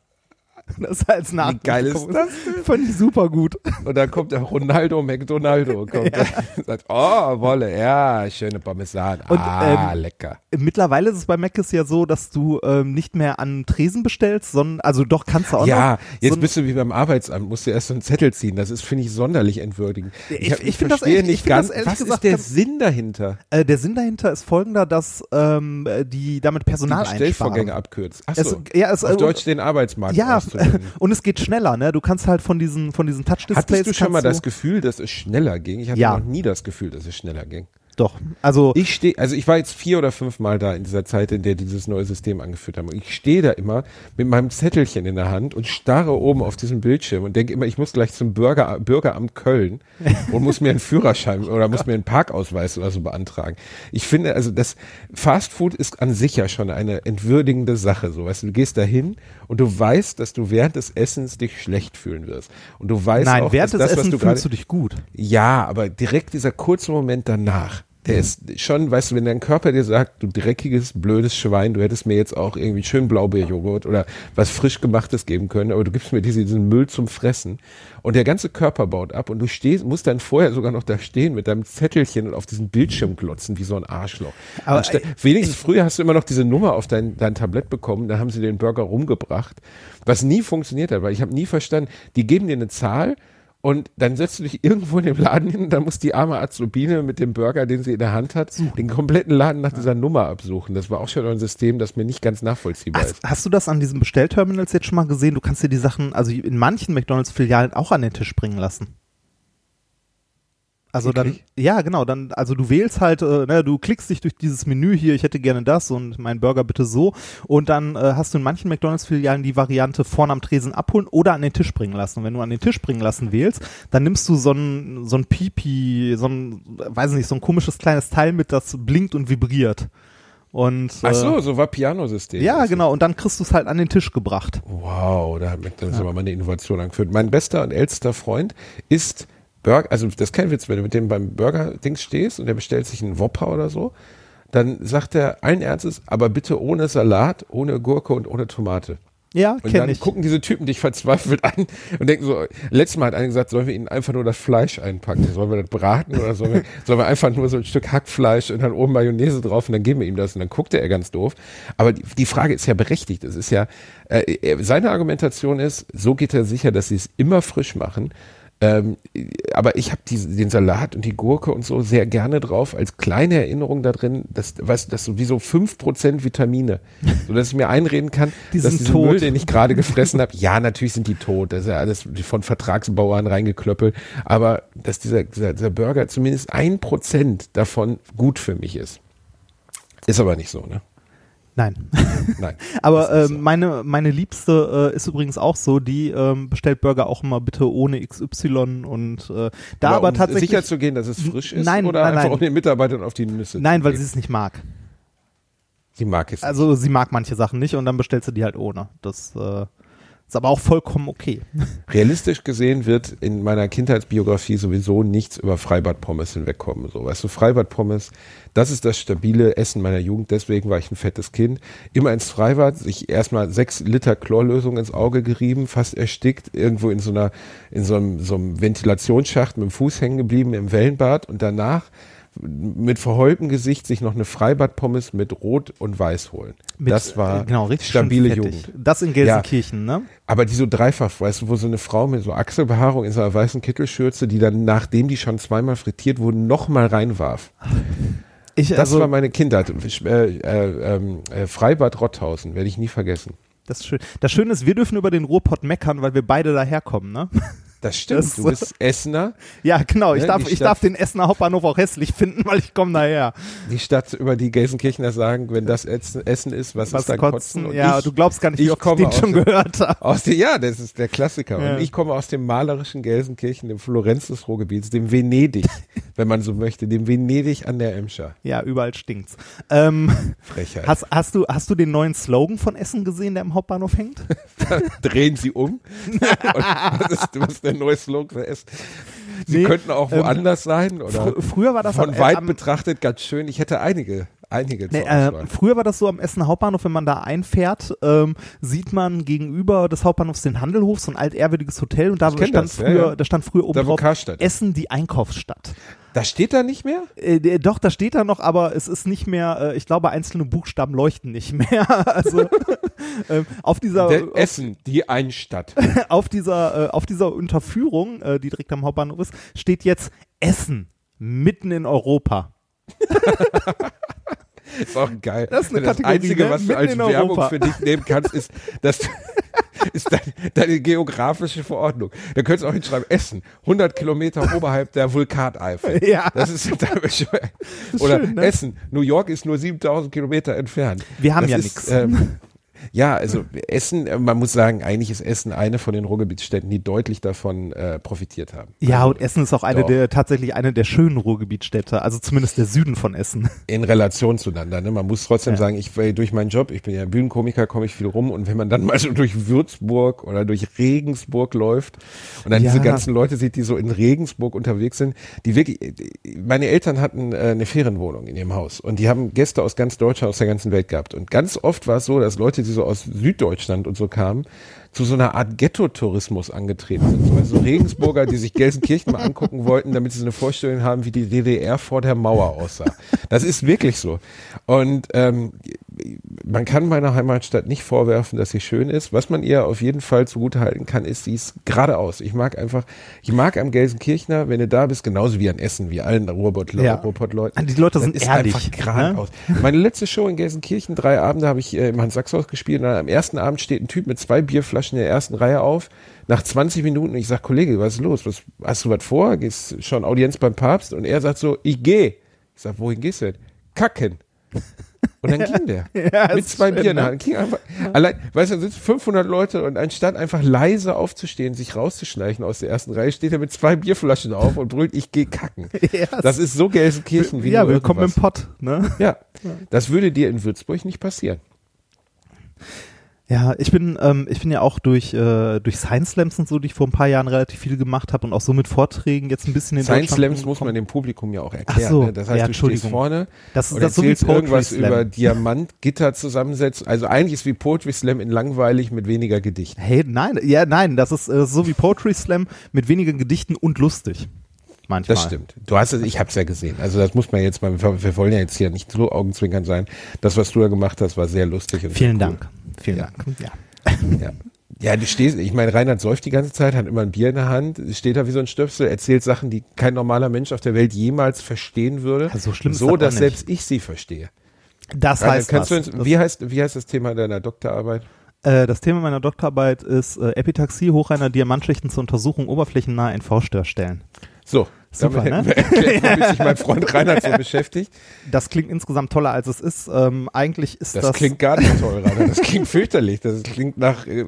(laughs) Das als Nachtisch. geil ist das Fand ich super gut. (laughs) Und dann kommt der Ronaldo McDonaldo. Kommt ja. (laughs) sagt, oh, Wolle, ja, schöne Parmesan. Und, ah, ähm, lecker. Mittlerweile ist es bei Mc's ja so, dass du ähm, nicht mehr an Tresen bestellst, sondern, also doch kannst du auch Ja, noch. jetzt so bist du wie beim Arbeitsamt, musst du erst so einen Zettel ziehen. Das ist, finde ich, sonderlich entwürdigend. Ich- hab- ich find das verstehe echt- ich nicht ganz, das ehrlich was gesagt ist der Sinn dahinter? äh, der Sinn dahinter ist folgender, dass ähm, die damit Die Personal Bestellvorgänge einsparen. abkürzt. Ach Es, ja, es, Auf äh, Deutsch den Arbeitsmarkt Ja, auszubilden. (laughs) und es geht schneller, ne? Du kannst halt von diesen, von diesen Touch-Displays. Hattest du schon mal das Gefühl, dass es schneller ging? Ich hatte Ja. noch nie das Gefühl, dass es schneller ging. Doch. Also, Ich stehe, also ich war jetzt vier oder fünf Mal da in dieser Zeit, in der dieses neue System angeführt haben. Und ich stehe da immer mit meinem Zettelchen in der Hand und starre oben auf diesen Bildschirm und denke immer, ich muss gleich zum Bürger, Bürgeramt Köln und muss mir einen Führerschein oder muss mir einen Parkausweis oder so beantragen. Ich finde, also das Fast Food ist an sich ja schon eine entwürdigende Sache. So, weißt du, du gehst dahin und du weißt, dass du während des Essens dich schlecht fühlen wirst. Und du weißt nein, auch, während dass des das, was Essen du gerade fühlst du dich gut. ja, aber direkt dieser kurze Moment danach, der ist schon, weißt du, wenn dein Körper dir sagt, du dreckiges, blödes Schwein, du hättest mir jetzt auch irgendwie schön Blaubeerjoghurt oder was frisch gemachtes geben können, aber du gibst mir diesen, diesen Müll zum Fressen und der ganze Körper baut ab und du stehst, musst dann vorher sogar noch da stehen mit deinem Zettelchen und auf diesen Bildschirm glotzen wie so ein Arschloch. Aber, Anstatt, wenigstens früher hast du immer noch diese Nummer auf dein, dein Tablett bekommen, da haben sie den Burger rumgebracht, was nie funktioniert hat, weil ich habe nie verstanden, die geben dir eine Zahl, und dann setzt du dich irgendwo in dem Laden hin, dann muss die arme Azubine mit dem Burger, den sie in der Hand hat, den kompletten Laden nach dieser Nummer absuchen. Das war auch schon ein System, das mir nicht ganz nachvollziehbar Hast, ist. hast du das an diesen Bestellterminals jetzt schon mal gesehen? Du kannst dir die Sachen, also in manchen McDonalds-Filialen auch an den Tisch bringen lassen. Also dann, ja genau, dann, also du wählst halt, äh, ne, du klickst dich durch dieses Menü hier, ich hätte gerne das und mein Burger bitte so und dann äh, hast du in manchen McDonalds-Filialen die Variante vorne am Tresen abholen oder an den Tisch bringen lassen. Und wenn du an den Tisch bringen lassen wählst, dann nimmst du so ein, so ein Pipi, so ein, weiß nicht, so ein komisches kleines Teil mit, das blinkt und vibriert. Und, Ach äh, so, so war Pianosystem. ja, genau, und dann kriegst du es halt an den Tisch gebracht. Wow, da hat McDonalds aber mal eine Innovation angeführt. Mein bester und ältester Freund ist Burger, also das ist kein Witz, wenn du mit dem beim Burger-Dings stehst und der bestellt sich einen Whopper oder so, dann sagt er allen Ernstes, aber bitte ohne Salat, ohne Gurke und ohne Tomate. Ja, Und kenne dann ich. gucken diese Typen dich verzweifelt an und denken so, letztes Mal hat einer gesagt, sollen wir ihnen einfach nur das Fleisch einpacken? Sollen wir das braten oder sollen wir, (laughs) sollen wir einfach nur so ein Stück Hackfleisch und dann oben Mayonnaise drauf und dann geben wir ihm das und dann guckt er ganz doof. Aber die, die Frage ist ja berechtigt. Es ist ja, äh, seine Argumentation ist, so geht er sicher, dass sie es immer frisch machen. Ähm, aber ich habe den Salat und die Gurke und so sehr gerne drauf als kleine Erinnerung da drin, dass, weißt das so wie so 5% Vitamine, so dass ich mir einreden kann, (laughs) Die dass diesen tot. Müll, den ich gerade gefressen habe, ja, natürlich sind die tot, das ist ja alles von Vertragsbauern reingeklöppelt, aber dass dieser, dieser, dieser Burger zumindest ein Prozent davon gut für mich ist. Ist aber nicht so, ne? Nein. Nein. (laughs) Aber nicht ähm, meine, meine Liebste äh, ist übrigens auch so, die ähm, bestellt Burger auch immer bitte ohne XY und äh, da aber, um tatsächlich. sicher zu gehen, dass es frisch ist Nein, oder nein, einfach nein. um den Mitarbeitern auf die Nüsse Nein, weil gehen? sie es nicht mag. sie mag es. Also sie mag manche Sachen nicht und dann bestellt sie die halt ohne. Das äh, ist aber auch vollkommen okay. (laughs) Realistisch gesehen wird in meiner Kindheitsbiografie sowieso nichts über Freibad-Pommes hinwegkommen. So, weißt du, Freibad-Pommes, das ist das stabile Essen meiner Jugend, deswegen war ich ein fettes Kind. Immer ins Freibad, sich erstmal sechs Liter Chlorlösung ins Auge gerieben, fast erstickt, irgendwo in so einer, in so einem, so einem Ventilationsschacht mit dem Fuß hängen geblieben im Wellenbad und danach mit verheultem Gesicht sich noch eine Freibad-Pommes mit Rot und Weiß holen. Mit, das war äh, genau, richtig stabile. Jugend. Das in Gelsenkirchen, ne? Aber die so dreifach, weißt du, wo so eine Frau mit so Achselbehaarung in so einer weißen Kittelschürze, die dann, nachdem die schon zweimal frittiert wurden, nochmal reinwarf. Ich, Das also, war meine Kindheit. Äh, äh, ähm, äh, Freibad Rotthausen, werde ich nie vergessen. das, ist schön. das Schöne ist, wir dürfen über den Ruhrpott meckern, weil wir beide daherkommen, ne? Das stimmt. Das- du bist (laughs) Essener, Ja, genau. Ich, Ja, darf, die ich Stadt- darf den Essener Hauptbahnhof auch hässlich (laughs) finden, weil ich komme daher. die Stadt, über die Gelsenkirchener sagen, wenn das Essen ist, was, Was ist dann kotzen? Kotzen? Und ja, ich, du glaubst gar nicht, ich wie oft ich komme den aus schon der- gehört habe. aus dem, ja, das ist der Klassiker. Ja. Und ich komme aus dem malerischen Gelsenkirchen, dem Florenz des Ruhrgebiets, dem Venedig, (laughs) wenn man so möchte, dem Venedig an der Emscher. Ja, überall stinkt's. Ähm, Frechheit. hast, hast, du, hast du den neuen Slogan von Essen gesehen, der im Hauptbahnhof hängt? (laughs) drehen sie um. (laughs) Und was, ist, was ist der neue Slogan für Essen? Sie Nee, könnten auch ähm, woanders sein oder Fr früher war das von am, weit am, betrachtet ganz schön. Ich hätte einige, einige Nee, äh, früher war das so am Essen Hauptbahnhof, wenn man da einfährt, ähm, sieht man gegenüber des Hauptbahnhofs den Handelhof, so ein altehrwürdiges Hotel und da stand das, ja, früher, ja. da stand früher oben Da, drauf ist. Essen die Einkaufsstadt. Das steht da nicht mehr? Äh, doch, da steht da noch, aber es ist nicht mehr, äh, ich glaube, einzelne Buchstaben leuchten nicht mehr. (laughs) also (laughs) ähm, auf dieser auf, Essen, die Einstadt. (laughs) auf dieser äh, auf dieser Unterführung, äh, die direkt am Hauptbahnhof ist, steht jetzt Essen mitten in Europa. Ist auch geil. Das ist eine das Kategorie, Einzige, ne? was du als Werbung Europa. für dich nehmen kannst, ist, dass du, (laughs) ist dein, deine geografische Verordnung. Da könntest du auch hinschreiben, Essen, 100 Kilometer oberhalb der Vulkaneifel. (laughs) Ja. Das ist (laughs) total bescheuert. Oder schön, ne? Essen, New York ist nur 7000 Kilometer entfernt. Wir haben Das ja nix. Ähm, Ja, also Essen, äh, man muss sagen, eigentlich ist Essen eine von den Ruhrgebietsstädten, die deutlich davon äh, profitiert haben. Ja, also, und Essen ist auch eine doch. der, tatsächlich eine der schönen Ruhrgebietsstädte, also zumindest der Süden von Essen. (laughs) in Relation zueinander. Ne? Man muss trotzdem Ja. sagen, ich weil durch meinen Job, ich bin ja Bühnenkomiker, komme ich viel rum und wenn man dann (laughs) mal so durch Würzburg oder durch Regensburg läuft und dann Ja. diese ganzen Leute sieht, die so in Regensburg unterwegs sind, die wirklich, meine Eltern hatten äh, eine Ferienwohnung in ihrem Haus und die haben Gäste aus ganz Deutschland, aus der ganzen Welt gehabt und ganz oft war es so, dass Leute, die so aus Süddeutschland und so kamen, zu so einer Art Ghetto-Tourismus angetreten sind. So, Also Regensburger, die sich Gelsenkirchen mal angucken wollten, damit sie eine Vorstellung haben, wie die DDR vor der Mauer aussah. Das ist wirklich so. Und ähm, man kann meiner Heimatstadt nicht vorwerfen, dass sie schön ist. Was man ihr auf jeden Fall zugutehalten kann, ist, sie ist geradeaus. Ich mag einfach, ich mag am Gelsenkirchner, wenn du da bist, genauso wie an Essen, wie allen Ruhrpott- Ja. Ruhrpott-Leuten. Die Leute sind ist ehrlich, einfach geradeaus. Meine letzte Show in Gelsenkirchen, drei Abende, habe ich äh, im Hans-Sachs-Haus gespielt. Und am ersten Abend steht ein Typ mit zwei Bierflaschen in der ersten Reihe auf. Nach 20 Minuten, ich sag, Kollege, was ist los? Was, hast du was vor? Gehst schon Audienz beim Papst? Und er sagt so, ich geh. Ich sag, wohin gehst du denn? Kacken. Und dann (laughs) ging der. Ja, mit zwei schön, Bieren. ne? Ne? Ging einfach, allein, weißt du, da sitzen 500 Leute und anstatt einfach leise aufzustehen, sich rauszuschleichen aus der ersten Reihe, steht er mit zwei Bierflaschen auf und brüllt, ich geh kacken. (laughs) Ja, Das ist so Gelsenkirchen wie ja, willkommen im irgendwas. Pott, ne? Ja, das würde dir in Würzburg nicht passieren. Ja, ich bin, ähm, ich bin ja auch durch, äh, durch Science Slams und so, die ich vor ein paar Jahren relativ viel gemacht habe und auch so mit Vorträgen jetzt ein bisschen in Science Slams muss man dem Publikum ja auch erklären. Ach so, ne? Das heißt, ja, du stehst vorne Das ist und das ist so wie erzählst Poetry irgendwas Slam. über Diamantgitter zusammensetzen. Also eigentlich ist wie Poetry Slam in langweilig mit weniger Gedichten. Hey, nein, ja, nein, das ist äh, so wie Poetry Slam mit weniger Gedichten und lustig. Manchmal. Das stimmt. Du hast es, ich habe es ja gesehen. Also das muss man jetzt mal, wir wollen ja jetzt hier nicht so augenzwinkern sein. Das, was du da gemacht hast, war sehr lustig. Vielen cool. Dank. Vielen Ja. Dank. Ja. Ja. Ja, du stehst, ich meine, Reinhard säuft die ganze Zeit, hat immer ein Bier in der Hand, steht da wie so ein Stöpsel, erzählt Sachen, die kein normaler Mensch auf der Welt jemals verstehen würde. Ja, so schlimm ist so, dass selbst ich sie verstehe. Das Reinhard, heißt kannst was. du uns, wie heißt, wie heißt das Thema deiner Doktorarbeit? Äh, das Thema meiner Doktorarbeit ist äh, Epitaxie hochreiner Diamantschichten zur Untersuchung oberflächennaher NV-Störstellen. So, Super, damit ne? erklärt, womit sich mein Freund Reinhard so (laughs) beschäftigt. Das klingt insgesamt toller, als es ist. Ähm, eigentlich ist Das, das, klingt gar nicht toll, Reinhard. Das klingt fürchterlich. Das klingt nach äh,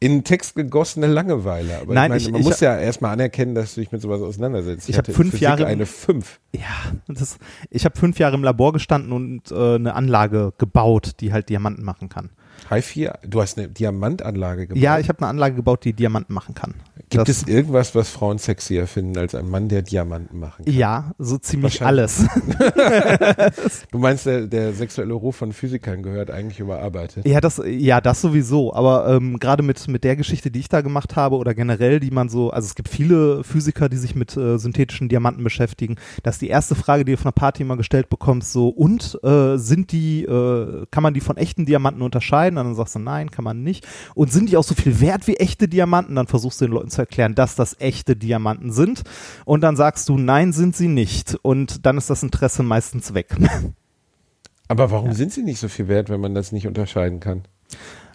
in Text gegossene Langeweile. Aber Nein, ich meine, ich- man ich- muss ja erstmal anerkennen, dass du dich mit sowas auseinandersetzt. Ich hab hatte in fünf Physik Jahre- eine fünf. ja, das, ich habe fünf Jahre im Labor gestanden und äh, eine Anlage gebaut, die halt Diamanten machen kann. High 4, du hast eine Diamantanlage gebaut. Ja, ich habe eine Anlage gebaut, die Diamanten machen kann. Gibt es irgendwas, was Frauen sexier finden als ein Mann, der Diamanten machen kann? Ja, so ziemlich alles. (laughs) (laughs) Du meinst, der, der sexuelle Ruf von Physikern gehört eigentlich überarbeitet? Ja, das, ja, das sowieso. Aber ähm, gerade mit, mit der Geschichte, die ich da gemacht habe oder generell, die man so, also es gibt viele Physiker, die sich mit äh, synthetischen Diamanten beschäftigen. Das ist die erste Frage, die du von einer Party immer gestellt bekommst, so, und äh, sind die, äh, kann man die von echten Diamanten unterscheiden? Und dann sagst du, nein, kann man nicht. Und sind die auch so viel wert wie echte Diamanten? Dann versuchst du den Leuten zu erklären, dass das echte Diamanten sind. Und dann sagst du, nein, sind sie nicht. Und dann ist das Interesse meistens weg. (laughs) Aber warum sind sie nicht so viel wert, wenn man das nicht unterscheiden kann?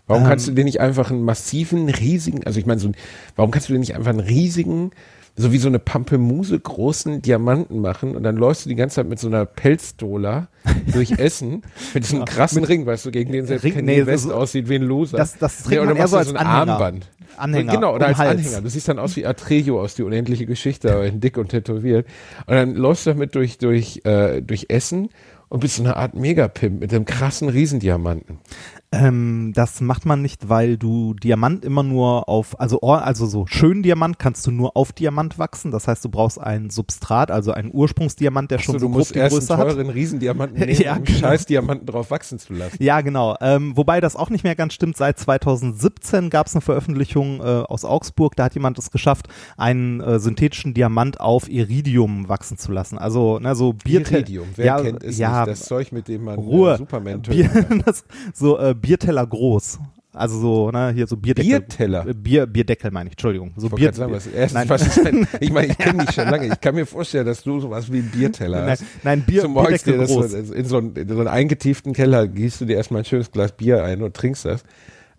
Warum kannst du dir nicht einfach einen massiven, riesigen, also ich meine, so warum kannst du dir nicht einfach einen riesigen, so wie so eine Pampelmuse großen Diamanten machen und dann läufst du die ganze Zeit mit so einer Pelzdola (laughs) durch Essen mit diesem krassen Ring, weißt du, gegen den selbst Ring- Kanye nee, West so- aussieht wie ein Loser. Das- das trägt nee, oder man eher so als ein Anhänger. Armband. Anhänger, Genau, oder um als Hals. Anhänger. Du siehst dann aus wie Atrejo aus die unendliche Geschichte, aber in dick und tätowiert. Und dann läufst du damit durch, durch, äh, durch Essen und bist so eine Art Megapimp mit einem krassen Riesendiamanten. Ähm, das macht man nicht, weil du Diamant immer nur auf, also, or- also so schön Diamant kannst du nur auf Diamant wachsen. Das heißt, du brauchst ein Substrat, also einen Ursprungsdiamant, der schon So, so du grob musst die erst einen Größe hat. teuren Riesendiamanten (laughs) nehmen, Ja, um genau. scheiß Diamanten drauf wachsen zu lassen. Ja, genau. Ähm, wobei das auch nicht mehr ganz stimmt. Seit 2017 gab es eine Veröffentlichung äh, aus Augsburg. Da hat jemand es geschafft, einen äh, synthetischen Diamant auf Iridium wachsen zu lassen. Also ne, so Bierte Iridium, wer ja, kennt es ja, nicht? Das Zeug, mit dem man Ruhe. äh, Superman (laughs) das, so äh, Bierteller groß. Also so, ne, hier so Bierdeckel. Bierteller? Bier, Bierdeckel meine ich, Entschuldigung. So Ich Bier, sagen, was, nein. was denn, ich meine, ich kenne (laughs) dich schon lange. Ich kann mir vorstellen, dass du sowas wie ein Bierteller nein, hast. nein, Bier, morgens Bierdeckel groß. in, so einen, in so einen eingetieften Keller gießt du dir erstmal ein schönes Glas Bier ein und trinkst das.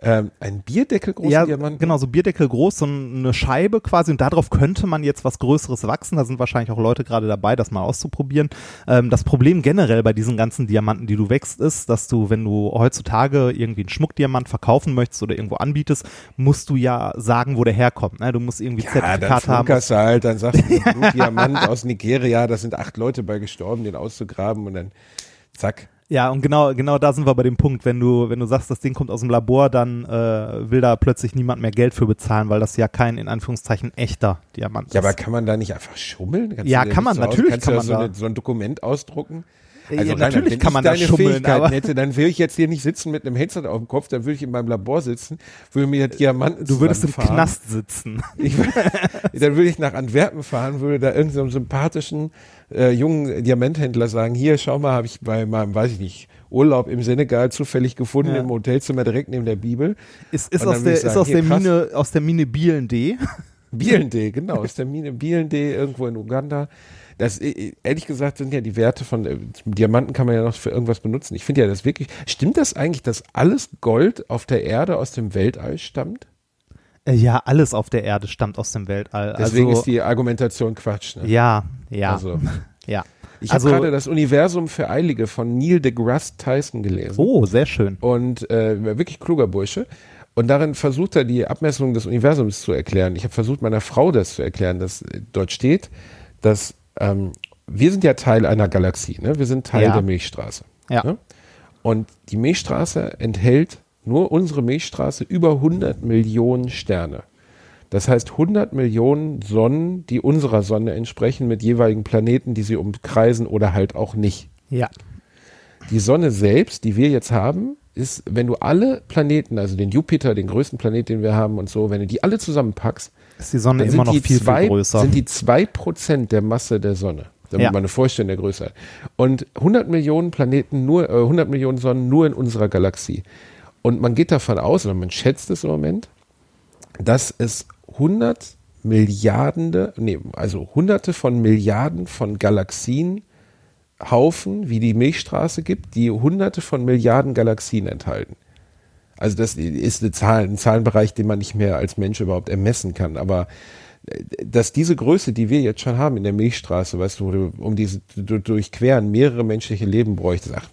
Ähm, ein Bierdeckel großen ja, Diamanten? genau, so Bierdeckel groß, so eine Scheibe quasi und darauf könnte man jetzt was Größeres wachsen. Da sind wahrscheinlich auch Leute gerade dabei, das mal auszuprobieren. Ähm, das Problem generell bei diesen ganzen Diamanten, die du wächst, ist, dass du, wenn du heutzutage irgendwie einen Schmuckdiamant verkaufen möchtest oder irgendwo anbietest, musst du ja sagen, wo der herkommt. Ne? Du musst irgendwie Ja, dann Zertifikat haben. flunkerst du halt, dann sagst du, ein Blutdiamant aus Nigeria, da sind acht Leute bei gestorben, den auszugraben und dann zack. Ja, und genau, genau da sind wir bei dem Punkt, wenn du, wenn du sagst, das Ding kommt aus dem Labor, dann äh, will da plötzlich niemand mehr Geld für bezahlen, weil das ja kein in Anführungszeichen echter Diamant Ja, ist. aber kann man da nicht einfach schummeln? Kannst Ja, kann man, natürlich kannst kann man so, da. eine, so ein Dokument ausdrucken? Ja, Also, natürlich Rainer, wenn kann man da schummeln, aber- hätte, dann will ich jetzt hier nicht sitzen mit einem Headset auf dem Kopf, dann würde ich in meinem Labor sitzen, würde mir Diamanten du würdest im. Knast sitzen. Ich, (laughs) dann würde ich nach Antwerpen fahren, würde da irgendeinem so sympathischen äh, jungen Diamanthändler sagen, hier, schau mal, habe ich bei meinem, weiß ich nicht, Urlaub im Senegal zufällig gefunden Ja. im Hotelzimmer direkt neben der Bibel. Ist, ist, aus der, sagen, ist aus der krass. Mine, aus der Mine Bielendee. (laughs) Bielendee, genau, ist der Mine Bielendee irgendwo in Uganda. Das, äh, ehrlich gesagt, sind ja die Werte von äh, Diamanten kann man ja noch für irgendwas benutzen. Ich finde ja das wirklich, stimmt das eigentlich, dass alles Gold auf der Erde aus dem Weltall stammt? Äh, Ja, alles auf der Erde stammt aus dem Weltall. Deswegen also, ist die Argumentation Quatsch. Ne? ja, ja, Also, (laughs) ja. ich habe Also- gerade das Universum für Eilige von Neil deGrasse Tyson gelesen. Oh, sehr schön. und äh, wirklich kluger Bursche. Und darin versucht er die Abmessung des Universums zu erklären. Ich habe versucht, meiner Frau das zu erklären, dass äh, dort steht, dass ähm, wir sind ja Teil einer Galaxie, ne? wir sind Teil Ja. der Milchstraße. Ja. Ne? Und die Milchstraße enthält nur unsere Milchstraße über 100 Millionen Sterne. Das heißt 100 Millionen Sonnen, die unserer Sonne entsprechen, mit jeweiligen Planeten, die sie umkreisen oder halt auch nicht. Ja. Die Sonne selbst, die wir jetzt haben, ist, wenn du alle Planeten, also den Jupiter, den größten Planet, den wir haben und so, wenn du die alle zusammenpackst, Ist die Sonne immer sind noch die viel, zwei, viel größer. sind die zwei Prozent der Masse der Sonne. Damit Ja. man eine Vorstellung der Größe hat. Und 100 Millionen Planeten nur, äh, 100 Millionen Sonnen nur in unserer Galaxie. Und man geht davon aus, oder man schätzt es im Moment, dass es 100 Milliarden, nee, also hunderte von Milliarden von Galaxien Haufen, wie die Milchstraße gibt, die hunderte von Milliarden Galaxien enthalten. Also das ist eine Zahl, ein Zahlenbereich, den man nicht mehr als Mensch überhaupt ermessen kann. Aber äh, dass diese Größe, die wir jetzt schon haben in der Milchstraße, weißt du, um diese du, durchqueren mehrere menschliche Leben bräuchtest, ach,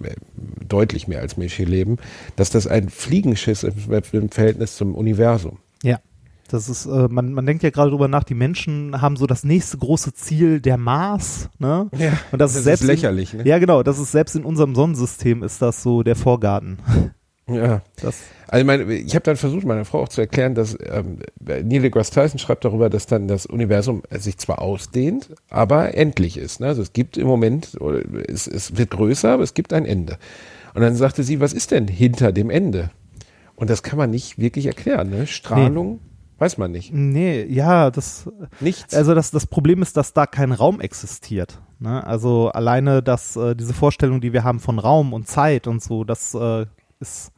deutlich mehr als menschliche Leben, dass das ein Fliegenschiss im, im Verhältnis zum Universum. Ja. Das ist, äh, man, man denkt ja gerade drüber nach, die Menschen haben so das nächste große Ziel, der Mars, ne? Ja, Und das, das ist ist selbst lächerlich, in, ne? Ja, genau, das ist selbst in unserem Sonnensystem ist das so der Vorgarten. Ja. (laughs) Das, Also ich, meine, ich habe dann versucht, meiner Frau auch zu erklären, dass ähm, Neil deGrasse Tyson schreibt darüber, dass dann das Universum sich zwar ausdehnt, aber endlich ist. Ne? Also es gibt im Moment, es, es wird größer, aber es gibt ein Ende. Und dann sagte sie, was ist denn hinter dem Ende? Und das kann man nicht wirklich erklären. Ne? Strahlung, weiß man nicht. nee, ja, das, Nichts. also das, das Problem ist, dass da kein Raum existiert. Ne? Also alleine dass äh, diese Vorstellung, die wir haben von Raum und Zeit und so, das äh, ist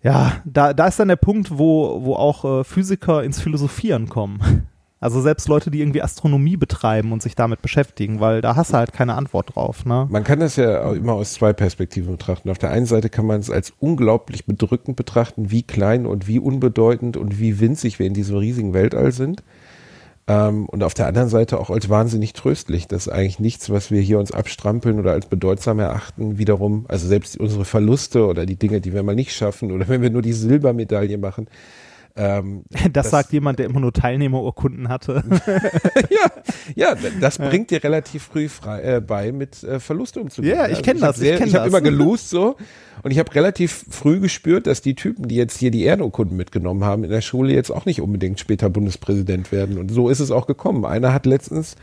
ja, da, da ist dann der Punkt, wo, wo auch äh, Physiker ins Philosophieren kommen. Also selbst Leute, die irgendwie Astronomie betreiben und sich damit beschäftigen, weil da hast du halt keine Antwort drauf. Ne? Man kann das ja immer aus zwei Perspektiven betrachten. Auf der einen Seite kann man es als unglaublich bedrückend betrachten, wie klein und wie unbedeutend und wie winzig wir in diesem riesigen Weltall sind. Ähm, und auf der anderen Seite auch als wahnsinnig tröstlich, dass eigentlich nichts, was wir hier uns abstrampeln oder als bedeutsam erachten, wiederum, also selbst unsere Verluste oder die Dinge, die wir mal nicht schaffen oder (laughs) wenn wir nur die Silbermedaille machen, ähm, (laughs) Das, sagt jemand, der immer nur Teilnehmerurkunden hatte. (laughs) ja, d- das (laughs) bringt dir relativ früh frei, äh, bei, mit äh, Verluste umzugehen. Ja, ich Also kenn hab das, ich sehr- kenn Ich habe das. immer gelost so und ich habe relativ früh gespürt, dass die Typen, die jetzt hier die Ehrenurkunden mitgenommen haben in der Schule, jetzt auch nicht unbedingt später Bundespräsident werden. Und so ist es auch gekommen. Einer hat letztens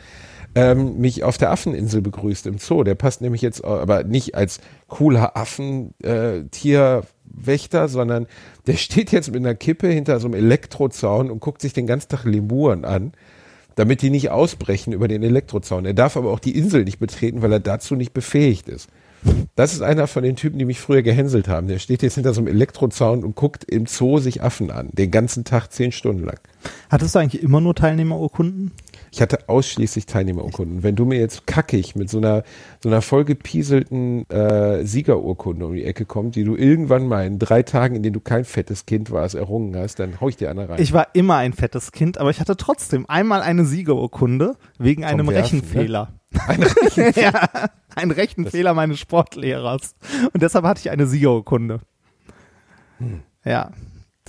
ähm, mich auf der Affeninsel begrüßt im Zoo. Der passt nämlich jetzt, au- aber nicht als cooler Affentierwächter, äh, Tierwächter, sondern der (laughs) steht jetzt mit einer Kippe hinter so einem Elektrozaun und guckt sich den ganzen Tag Lemuren an damit die nicht ausbrechen über den Elektrozaun. Er darf aber auch die Insel nicht betreten, weil er dazu nicht befähigt ist. Das ist einer von den Typen, die mich früher gehänselt haben. Der steht jetzt hinter so einem Elektrozaun und guckt im Zoo sich Affen an. Den ganzen Tag zehn Stunden lang. Hattest du eigentlich immer nur Teilnehmerurkunden? Ich hatte ausschließlich Teilnehmerurkunden. Wenn du mir jetzt kackig mit so einer, so einer vollgepieselten äh, Siegerurkunde um die Ecke kommst, die du irgendwann mal in drei Tagen, in denen du kein fettes Kind warst, errungen hast, dann hau ich dir eine rein. Ich war immer ein fettes Kind, aber ich hatte trotzdem einmal eine Siegerurkunde wegen einem Werfen, ne? Rechenfehler. (laughs) Ein Rechen- ja, ein Rechenfehler meines Sportlehrers. Und deshalb hatte ich eine Siegerurkunde. Ja.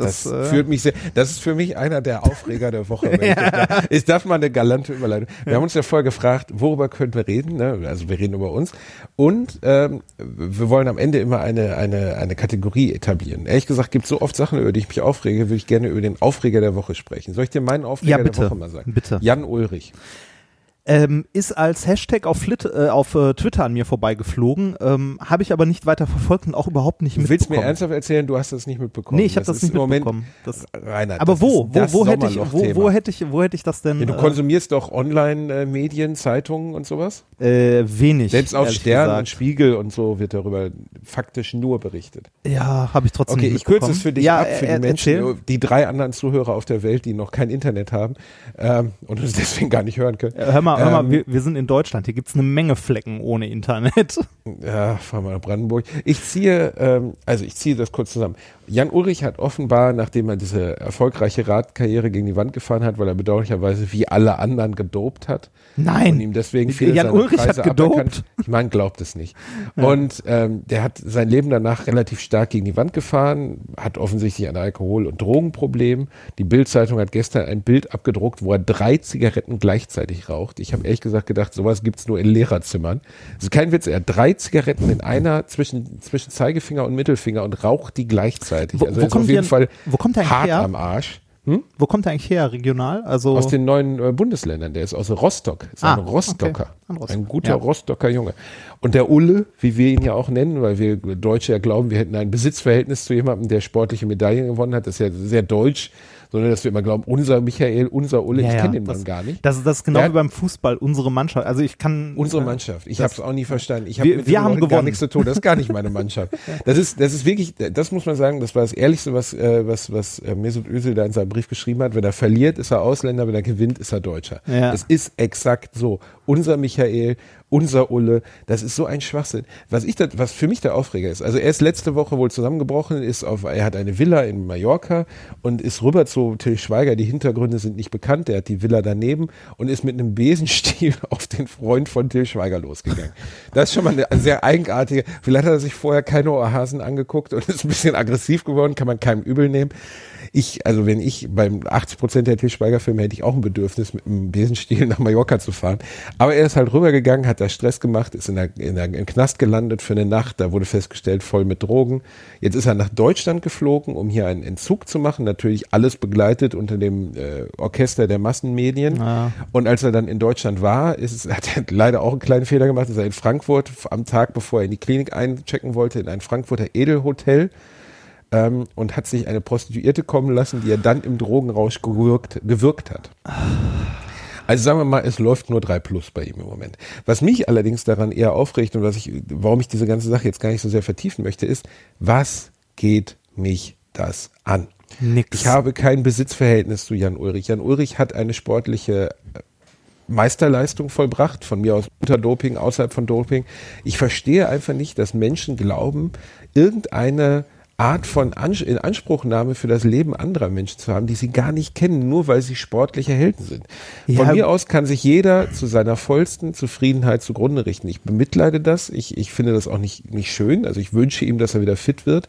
Das, Das, äh, führt mich sehr, das ist für mich einer der Aufreger der Woche. Wenn ich, (laughs) das da, ich darf mal eine galante Überleitung. Wir haben uns ja vorher gefragt, worüber können wir reden? Ne? Also wir reden über uns. Und ähm, wir wollen am Ende immer eine, eine, eine Kategorie etablieren. Ehrlich gesagt gibt es so oft Sachen, über die ich mich aufrege, würde ich gerne über den Aufreger der Woche sprechen. Soll ich dir meinen Aufreger Ja, bitte. der Woche mal sagen? Bitte. Jan Ulrich. Ähm, ist als Hashtag auf, Flit äh, auf äh, Twitter an mir vorbeigeflogen, ähm, habe ich aber nicht weiter verfolgt und auch überhaupt nicht Du willst mir mitbekommen. ernsthaft erzählen, du hast das nicht mitbekommen. Nee, ich habe das, ist nicht mitbekommen. Das, Reinhard, aber das wo? Wo, das wo hätte ich, wo, wo hätte ich, wo hätte ich das denn? Ja, du konsumierst doch Online-Medien, Zeitungen und sowas? äh, äh, wenig. Selbst auf Stern und gesagt. Spiegel und so wird darüber faktisch nur berichtet. Ja, habe ich trotzdem Okay, nicht ich kürze mitbekommen. es für dich ja, ab, für äh, die Menschen, erzähl. die drei anderen Zuhörer auf der Welt, die noch kein Internet haben ähm, und uns deswegen gar nicht hören können. Hör mal, hör mal Ähm, wir, wir sind in Deutschland. Hier gibt's eine Menge Flecken ohne Internet. (laughs) Ja, fahr mal nach Brandenburg. Ich ziehe, ähm, also ich ziehe das kurz zusammen. Jan Ulrich hat offenbar, nachdem er diese erfolgreiche Radkarriere gegen die Wand gefahren hat, weil er bedauerlicherweise wie alle anderen gedopt hat Nein. und ihm deswegen viele Jan Ulrich hat Preise gedopt? aberkannt. Ich meine, glaubt es nicht. Und ähm, der hat sein Leben danach relativ stark gegen die Wand gefahren, hat offensichtlich ein Alkohol- und Drogenproblem. Die Bild-Zeitung hat gestern ein Bild abgedruckt, wo er drei Zigaretten gleichzeitig raucht. Ich habe ehrlich gesagt gedacht, sowas gibt's nur in Lehrerzimmern. Das ist kein Witz, er hat drei Zigaretten in einer zwischen, zwischen Zeigefinger und Mittelfinger und raucht die gleichzeitig. Wo- also wo er ist kommt auf jeden die Fall denn- wo kommt der hart her? am Arsch. Wo kommt der eigentlich her? Regional? Also Aus den neuen äh, Bundesländern. Der ist aus Rostock. Ist Ah, ein Rostocker. okay. Ein Rostocker, Ein guter ja. Rostocker Junge. Und der Ulle, wie wir ihn ja auch nennen, weil wir Deutsche ja glauben, wir hätten ein Besitzverhältnis zu jemandem, der sportliche Medaillen gewonnen hat. Das ist ja sehr deutsch, sondern dass wir immer glauben, unser Michael, unser Ulle. Ja, ich ja, kenne den das- Mann gar nicht. Das, das ist genau Ja. wie beim Fußball, unsere Mannschaft. Also ich kann. Unsere äh, Mannschaft. Ich das- habe es auch nie verstanden. Ich Wir- hab mit wir diesen haben Leuten gar gewonnen. nichts zu tun. Das ist gar nicht meine Mannschaft. (laughs) Das ist, das ist wirklich, das muss man sagen, das war das Ehrlichste, was, äh, was, was äh, Mesut Özil da in seinem Brief geschrieben hat. Wenn er verliert, ist er Ausländer, wenn er gewinnt, ist er Deutscher. Ja. Es ist exakt so. Unser Michael, unser Ulle, das ist so ein Schwachsinn. Was ich, da, was für mich der Aufreger ist, also er ist letzte Woche wohl zusammengebrochen, ist auf, er hat eine Villa in Mallorca und ist rüber zu Till Schweiger. Die Hintergründe sind nicht bekannt. Der hat die Villa daneben und ist mit einem Besenstiel (laughs) auf den Freund von Till Schweiger losgegangen. Das ist schon mal eine sehr eigenartige. Vielleicht hat er sich vorher keine Ohrhasen angeguckt und ist ein bisschen aggressiv geworden, kann man keinem übel nehmen. Ich, also wenn ich beim 80 Prozent der Til Schweiger Filme hätte ich auch ein Bedürfnis, mit einem Besenstiel (laughs) nach Mallorca zu fahren. Aber er ist halt rübergegangen, hat da Stress gemacht, ist in der, in der, im Knast gelandet für eine Nacht. Da wurde festgestellt, voll mit Drogen. Jetzt ist er nach Deutschland geflogen, um hier einen Entzug zu machen. Natürlich alles begleitet unter dem äh, Orchester der Massenmedien. Ja. Und als er dann in Deutschland war, ist (laughs) hat er leider auch einen kleinen Fehler gemacht, ist er in Frankfurt am Tag, bevor er in die Klinik einchecken wollte, in ein Frankfurter Edelhotel ähm, und hat sich eine Prostituierte kommen lassen, die er dann im Drogenrausch gewirkt, gewirkt hat. Also sagen wir mal, es läuft nur 3 plus bei ihm im Moment. Was mich allerdings daran eher aufregt und was ich, warum ich diese ganze Sache jetzt gar nicht so sehr vertiefen möchte, ist, was geht mich das an? Nix. Ich habe kein Besitzverhältnis zu Jan Ulrich. Jan Ulrich hat eine sportliche äh, Meisterleistung vollbracht, von mir aus unter Doping, außerhalb von Doping. Ich verstehe einfach nicht, dass Menschen glauben, irgendeine Art von Ans in Anspruchnahme für das Leben anderer Menschen zu haben, die sie gar nicht kennen, nur weil sie sportliche Helden sind. Von Ja. mir aus kann sich jeder zu seiner vollsten Zufriedenheit zugrunde richten. Ich bemitleide das. Ich, ich finde das auch nicht, nicht schön. Also ich wünsche ihm, dass er wieder fit wird.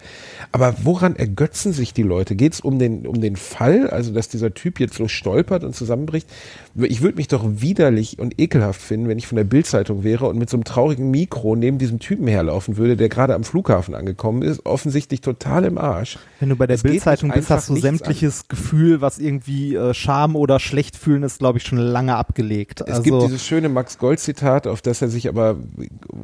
Aber woran ergötzen sich die Leute? Geht es um den, um den Fall, also dass dieser Typ jetzt so stolpert und zusammenbricht? Ich würde mich doch widerlich und ekelhaft finden, wenn ich von der Bildzeitung wäre und mit so einem traurigen Mikro neben diesem Typen herlaufen würde, der gerade am Flughafen angekommen ist, offensichtlich total im Arsch. Wenn du bei der Bildzeitung bist, hast du sämtliches Gefühl, was irgendwie äh, Scham oder schlecht fühlen ist, glaube ich, schon lange abgelegt. Es also, gibt dieses schöne Max Gold-Zitat, auf das er sich aber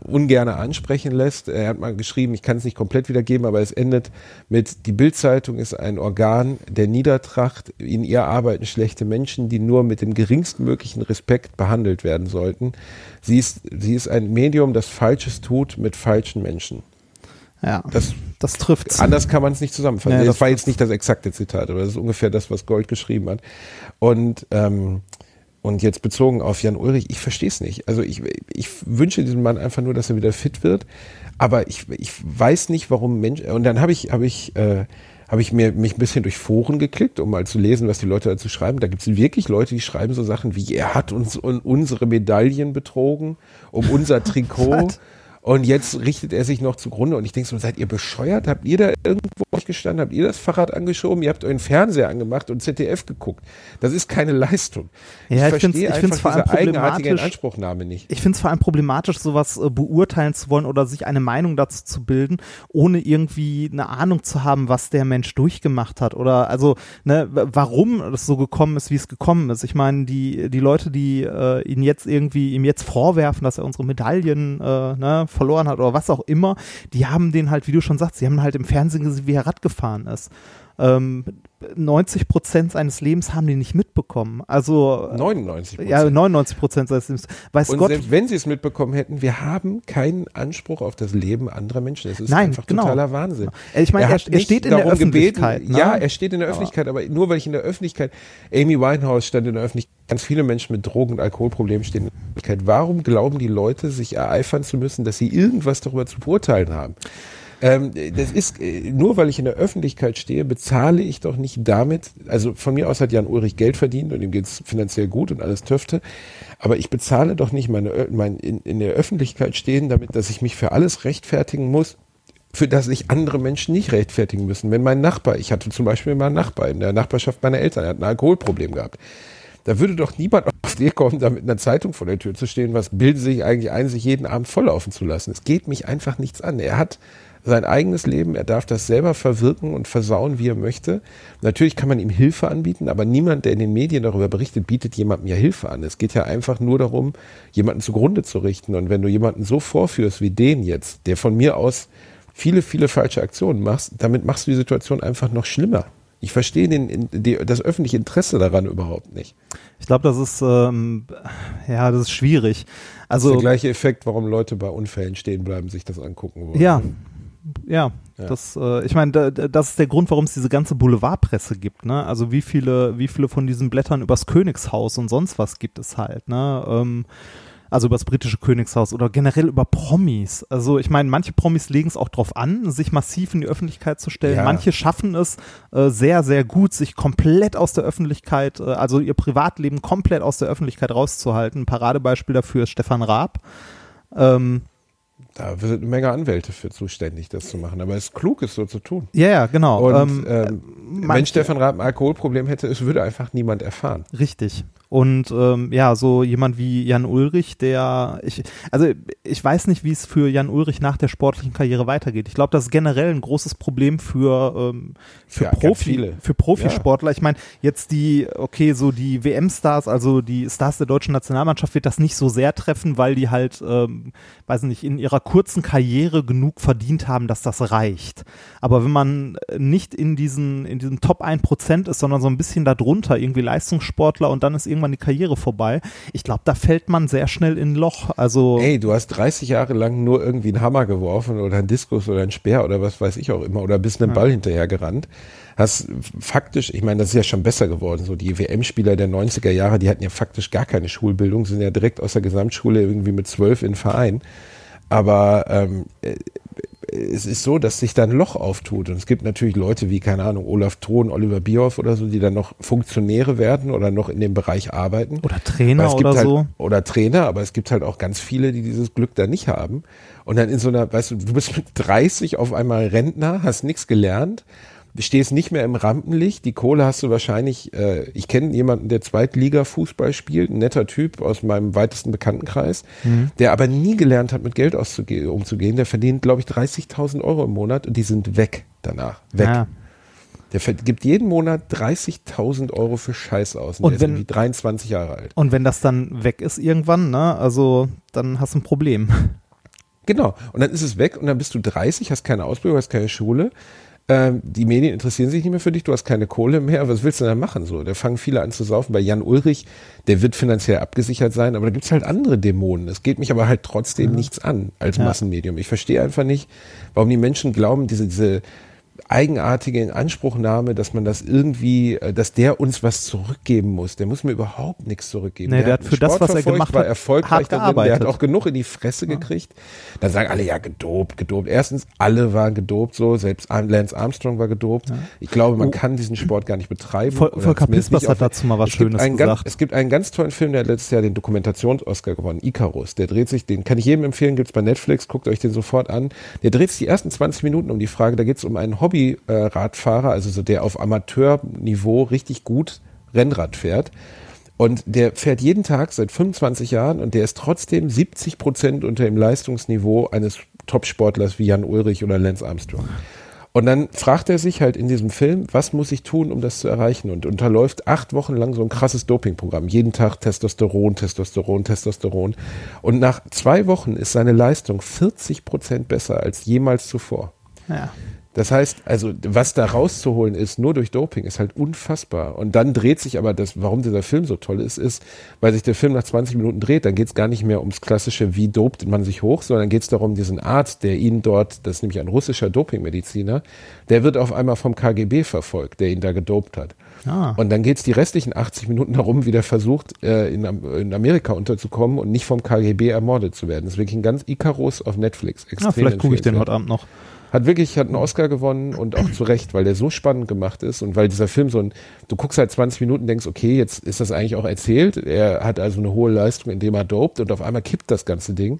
ungern ansprechen lässt. Er hat mal geschrieben, ich kann es nicht komplett wiedergeben, aber es endet mit, die Bildzeitung ist ein Organ der Niedertracht. In ihr arbeiten schlechte Menschen, die nur mit dem geringstmöglichen Respekt behandelt werden sollten. Sie ist, sie ist ein Medium, das Falsches tut mit falschen Menschen. Ja, Das das trifft's. Anders kann man es nicht zusammenfassen. Nee, das, das- war jetzt nicht das exakte Zitat, aber das ist ungefähr das, was Gold geschrieben hat. Und ähm, Und jetzt bezogen auf Jan Ulrich, ich verstehe es nicht. Also ich, ich wünsche diesem Mann einfach nur, dass er wieder fit wird. Aber ich, ich weiß nicht, warum Menschen. Und dann habe ich, habe ich, äh, habe ich mir mich ein bisschen durch Foren geklickt, um mal zu lesen, was die Leute dazu schreiben. Da gibt es wirklich Leute, die schreiben so Sachen wie, er hat uns unsere Medaillen betrogen, um unser (laughs) Trikot. Und jetzt richtet er sich noch zugrunde und ich denke so, seid ihr bescheuert? Habt ihr da irgendwo gestanden? Habt ihr das Fahrrad angeschoben? Ihr habt euren Fernseher angemacht und ZDF geguckt. Das ist keine Leistung. Ja, ich, ich verstehe einfach vor allem diese eigenartige Inanspruchnahme nicht. Ich finde es vor allem problematisch, sowas äh, beurteilen zu wollen oder sich eine Meinung dazu zu bilden, ohne irgendwie eine Ahnung zu haben, was der Mensch durchgemacht hat oder also ne, warum es so gekommen ist, wie es gekommen ist. Ich meine, die die Leute, die äh, ihn jetzt irgendwie ihm jetzt vorwerfen, dass er unsere Medaillen äh, ne, verloren hat oder was auch immer, die haben den halt, wie du schon sagst, sie haben halt im Fernsehen gesehen, wie er Rad gefahren ist. Ähm, 90 Prozent seines Lebens haben die nicht mitbekommen. Also 99 Prozent. Ja, 99 Prozent seines Lebens. Weiß Und Gott, selbst wenn sie es mitbekommen hätten, wir haben keinen Anspruch auf das Leben anderer Menschen. Das ist Nein, einfach genau. totaler Wahnsinn. ich meine, er, er nicht steht in der Öffentlichkeit. Gebeten, ne? Ja, er steht in der Öffentlichkeit, aber nur weil ich in der Öffentlichkeit, Amy Winehouse stand in der Öffentlichkeit, ganz viele Menschen mit Drogen- und Alkoholproblemen stehen in der Öffentlichkeit. Warum glauben die Leute, sich ereifern zu müssen, dass sie irgendwas darüber zu beurteilen haben? Ähm, das ist, äh, nur weil ich in der Öffentlichkeit stehe, bezahle ich doch nicht damit, also von mir aus hat Jan Ulrich Geld verdient und ihm geht's finanziell gut und alles Töfte, aber ich bezahle doch nicht meine, mein, in, in der Öffentlichkeit stehen, damit, dass ich mich für alles rechtfertigen muss, für das sich andere Menschen nicht rechtfertigen müssen. Wenn mein Nachbar, ich hatte zum Beispiel mal einen Nachbar in der Nachbarschaft meiner Eltern, er hat ein Alkoholproblem gehabt. Da würde doch niemand auf die kommen, da mit einer Zeitung vor der Tür zu stehen, was bilden sich eigentlich ein, sich jeden Abend volllaufen zu lassen. Es geht mich einfach nichts an. Er hat sein eigenes Leben, er darf das selber verwirken und versauen, wie er möchte. Natürlich kann man ihm Hilfe anbieten, aber niemand, der in den Medien darüber berichtet, bietet jemandem ja Hilfe an. Es geht ja einfach nur darum, jemanden zugrunde zu richten. Und wenn du jemanden so vorführst wie den jetzt, der von mir aus viele, viele falsche Aktionen machst, damit machst du die Situation einfach noch schlimmer. Ich verstehe den, die, das öffentliche Interesse daran überhaupt nicht. Ich glaube, das ist ähm, ja, das ist schwierig. Das ist Also der gleiche Effekt, warum Leute bei Unfällen stehen bleiben, sich das angucken wollen. ja, ja, Ja. das, äh, ich meine, da, da- das ist der Grund, warum es diese ganze Boulevardpresse gibt, ne? Also wie viele, wie viele von diesen Blättern übers Königshaus und sonst was gibt es halt, ne? Ähm, also übers britische Königshaus oder generell über Promis. Also ich meine, manche Promis legen es auch drauf an, sich massiv in die Öffentlichkeit zu stellen. Ja. Manche schaffen es äh, sehr, sehr gut, sich komplett aus der Öffentlichkeit, äh, also ihr Privatleben komplett aus der Öffentlichkeit rauszuhalten. Ein Paradebeispiel dafür ist Stefan Raab. Ähm, Da sind eine Menge Anwälte für zuständig, das zu machen. Aber es ist klug, es so zu tun. ja, ja, genau. Und ähm, ähm, wenn manche- Stefan Raab ein Alkoholproblem hätte, es würde einfach niemand erfahren. Richtig. Und ähm, ja, so jemand wie Jan Ulrich, der ich also ich weiß nicht, wie es für Jan Ulrich nach der sportlichen Karriere weitergeht. Ich glaube, das ist generell ein großes Problem für ähm, für Ja, Profi für Profisportler. Ich meine, jetzt die okay, so die WM-Stars, also die Stars der deutschen Nationalmannschaft wird das nicht so sehr treffen, weil die halt ähm, weiß nicht, in ihrer kurzen Karriere genug verdient haben, dass das reicht. Aber wenn man nicht in diesen in diesem Top 1% ist, sondern so ein bisschen darunter, irgendwie Leistungssportler und dann ist irgendwann die Karriere vorbei. Ich glaube, da fällt man sehr schnell in ein Loch. Also Ey, du hast 30 Jahre lang nur irgendwie einen Hammer geworfen oder einen Diskus oder einen Speer oder was weiß ich auch immer oder bist einem Ball hinterher gerannt. Hast faktisch, ich meine, das ist ja schon besser geworden. So die WM-Spieler der 90er Jahre, die hatten ja faktisch gar keine Schulbildung, sind ja direkt aus der Gesamtschule irgendwie mit zwölf in den Verein. Aber ähm, äh, es ist so, dass sich da ein Loch auftut. Und es gibt natürlich Leute wie, keine Ahnung, Olaf Thon, Oliver Bierhoff oder so, die dann noch Funktionäre werden oder noch in dem Bereich arbeiten. oder Trainer Aber es gibt oder halt, so. Oder Trainer, aber es gibt halt auch ganz viele, die dieses Glück da nicht haben. Und dann in so einer, weißt du, du bist mit 30 auf einmal Rentner, hast nichts gelernt, stehst nicht mehr im Rampenlicht, die Kohle hast du wahrscheinlich, äh, ich kenne jemanden, der Zweitliga-Fußball spielt, ein netter Typ aus meinem weitesten Bekanntenkreis, Mhm. der aber nie gelernt hat, mit Geld auszuge- umzugehen. Der verdient, glaube ich, 30.000 Euro im Monat und die sind weg danach. Weg. Ja. Der gibt jeden Monat 30.000 Euro für Scheiß aus. Und, Und der wenn- ist irgendwie 23 Jahre alt. Und wenn das dann weg ist irgendwann, ne, also dann hast du ein Problem. Genau. Und dann ist es weg und dann bist du 30, hast keine Ausbildung, hast keine Schule. Ähm, die Medien interessieren sich nicht mehr für dich, du hast keine Kohle mehr. Was willst du denn machen? So, da fangen viele an zu saufen. Bei Jan Ulrich, der wird finanziell abgesichert sein, aber da gibt's halt andere Dämonen. Es geht mich aber halt trotzdem nichts an als Ja. Massenmedium. Ich verstehe einfach nicht, warum die Menschen glauben, diese, diese eigenartige Inanspruchnahme, dass man das irgendwie, äh, dass der uns was zurückgeben muss. Der muss mir überhaupt nichts zurückgeben. Nee, der hat einen für das, was er gemacht war hat, erfolgreich hart darin. Der hat auch genug in die Fresse gekriegt. Dann sagen alle, ja, gedopt, gedopt. Erstens, alle waren gedopt so, selbst Lance Armstrong war gedopt. Ich glaube, man Oh. kann diesen Sport gar nicht betreiben. Vol- Volker Pispers hat dazu mal was es Schönes gesagt. Ganz, es gibt einen ganz tollen Film, der hat letztes Jahr den Dokumentations-Oscar gewonnen, Icarus. Der dreht sich, den kann ich jedem empfehlen, gibt's bei Netflix, guckt euch den sofort an. Der dreht sich die ersten 20 Minuten um die Frage, da geht's um einen Hobby-Radfahrer, also so der auf Amateurniveau richtig gut Rennrad fährt. Und der fährt jeden Tag seit 25 Jahren und der ist trotzdem 70 Prozent unter dem Leistungsniveau eines Topsportlers wie Jan Ulrich oder Lance Armstrong. Und dann fragt er sich halt in diesem Film, was muss ich tun, um das zu erreichen? Und unterläuft acht Wochen lang so ein krasses Dopingprogramm. Jeden Tag Testosteron, Testosteron, Testosteron. Und nach zwei Wochen ist seine Leistung 40 Prozent besser als jemals zuvor. Ja. Das heißt, also was da rauszuholen ist, nur durch Doping, ist halt unfassbar. Und dann dreht sich aber das, warum dieser Film so toll ist, ist, weil sich der Film nach 20 Minuten dreht, dann geht es gar nicht mehr ums klassische, wie dopt man sich hoch, sondern geht es darum, diesen Arzt, der ihn dort, das ist nämlich ein russischer Dopingmediziner, der wird auf einmal vom KGB verfolgt, der ihn da gedopt hat. Ah. Und dann geht es die restlichen 80 Minuten darum, wie der versucht, äh, in, in Amerika unterzukommen und nicht vom KGB ermordet zu werden. Das ist wirklich ein ganz Icarus auf Netflix. Extrem Ja, vielleicht gucke ich den heute Abend noch. Hat wirklich, hat einen Oscar gewonnen und auch zu Recht, weil der so spannend gemacht ist und weil dieser Film so ein, du guckst halt 20 Minuten, denkst, okay, jetzt ist das eigentlich auch erzählt. Er hat also eine hohe Leistung, indem er dopt und auf einmal kippt das ganze Ding.